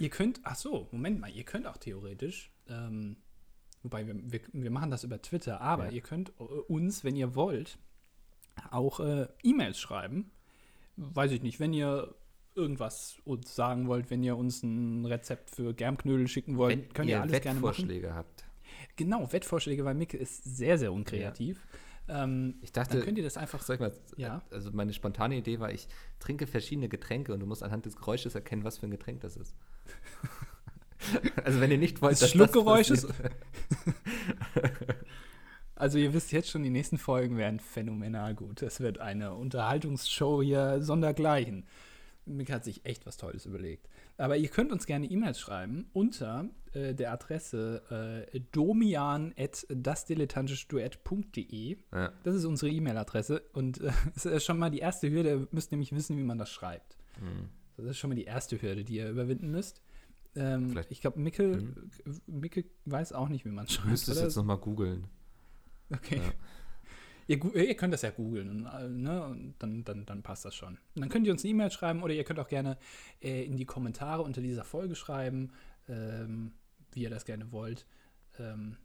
ihr könnt, ach so, Moment mal, ihr könnt auch theoretisch, ähm, wobei wir, wir, wir machen das über Twitter, aber Ja. ihr könnt äh, uns, wenn ihr wollt, auch äh, E-Mails schreiben. Weiß ich nicht, wenn ihr irgendwas uns sagen wollt, wenn ihr uns ein Rezept für Germknödel schicken wollt, Wenn könnt ihr, ihr alles gerne machen. Wettvorschläge habt. Genau, Wettvorschläge, weil Micke ist sehr, sehr unkreativ. Ähm, Ich dann dachte, könnt ihr das einfach sag ich mal, Ja. also meine spontane Idee war, ich trinke verschiedene Getränke und du musst anhand des Geräusches erkennen, was für ein Getränk das ist. also wenn ihr nicht wollt, Des Schluckgeräusches? Also ihr wisst jetzt schon, die nächsten Folgen werden phänomenal gut. Es wird eine Unterhaltungsshow hier sondergleichen. Mick hat sich echt was Tolles überlegt. Aber ihr könnt uns gerne E-Mails schreiben unter äh, der Adresse äh, domian.dasdilettantischduett.de. ja. Das ist unsere E-Mail-Adresse. Und äh, es ist schon mal die erste Hürde. Ihr müsst nämlich wissen, wie man das schreibt. Hm. Das ist schon mal die erste Hürde, die ihr überwinden müsst. Ähm, Vielleicht- ich glaube, Mickel, Mickel weiß auch nicht, wie man es Du schreibt. müsstest oder? jetzt nochmal googeln. Okay. Ja. Ihr, ihr könnt das ja googeln und, äh, ne, und dann, dann, dann passt das schon. Und dann könnt ihr uns eine E-Mail schreiben oder ihr könnt auch gerne äh, in die Kommentare unter dieser Folge schreiben, ähm, wie ihr das gerne wollt. Ähm,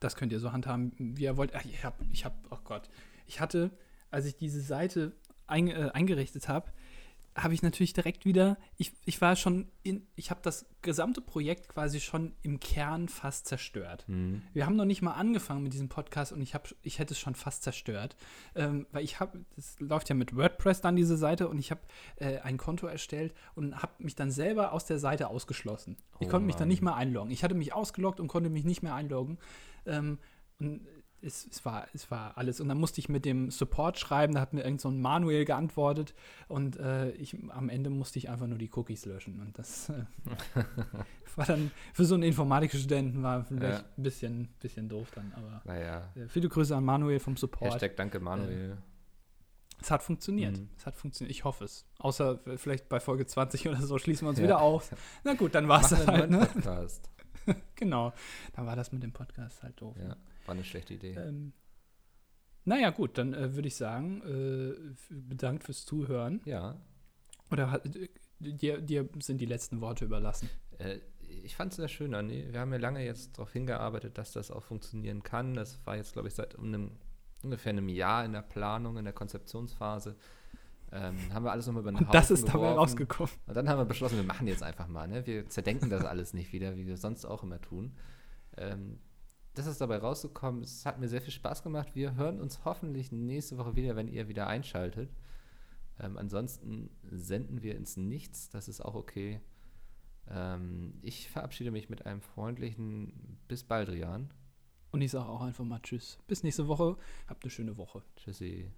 das könnt ihr so handhaben, wie ihr wollt. Ach, ich hab, ich hab, oh Gott, ich hatte, als ich diese Seite ein, äh, eingerichtet habe, habe ich natürlich direkt wieder, ich, ich war schon in, ich habe das gesamte Projekt quasi schon im Kern fast zerstört. Hm. Wir haben noch nicht mal angefangen mit diesem Podcast und ich, hab, ich hätte es schon fast zerstört. Ähm, weil ich habe, das läuft ja mit WordPress dann diese Seite und ich habe äh, ein Konto erstellt und habe mich dann selber aus der Seite ausgeschlossen. Ich Oh konnte mich dann nicht mehr einloggen. Ich hatte mich ausgeloggt und konnte mich nicht mehr einloggen. Ähm, und es, es, war, es war alles. Und dann musste ich mit dem Support schreiben, da hat mir irgend so ein Manuel geantwortet und äh, ich, am Ende musste ich einfach nur die Cookies löschen. Und das äh, war dann für so einen Informatikstudenten war vielleicht Ja. ein bisschen, bisschen doof dann. Aber Naja. äh, viele Grüße an Manuel vom Support. Hashtag danke Manuel. Es hat funktioniert. Mhm. Es hat funktioniert. Ich hoffe es. Außer äh, vielleicht bei Folge 20 oder so schließen wir uns Ja. wieder auf. Na gut, dann war es halt, ne? Podcast. Genau. Dann war das mit dem Podcast halt doof. Ja, war eine schlechte Idee. Ähm, naja, gut, dann äh, würde ich sagen, äh, bedankt fürs Zuhören. Ja. Oder hat, äh, dir, dir sind die letzten Worte überlassen. Äh, ich fand es sehr schön, Andi. Wir haben ja lange jetzt darauf hingearbeitet, dass das auch funktionieren kann. Das war jetzt, glaube ich, seit einem, ungefähr einem Jahr in der Planung, in der Konzeptionsphase. Ähm, haben wir alles nochmal über den Und das Haufen ist dabei geworfen. rausgekommen. Und dann haben wir beschlossen, wir machen jetzt einfach mal. Ne? Wir zerdenken das alles nicht wieder, wie wir sonst auch immer tun. Ähm, das ist dabei rausgekommen. Es hat mir sehr viel Spaß gemacht. Wir hören uns hoffentlich nächste Woche wieder, wenn ihr wieder einschaltet. Ähm, ansonsten senden wir ins Nichts. Das ist auch okay. Ähm, ich verabschiede mich mit einem freundlichen Bis bald, Rian. Und ich sage auch einfach mal Tschüss. Bis nächste Woche. Habt eine schöne Woche. Tschüssi.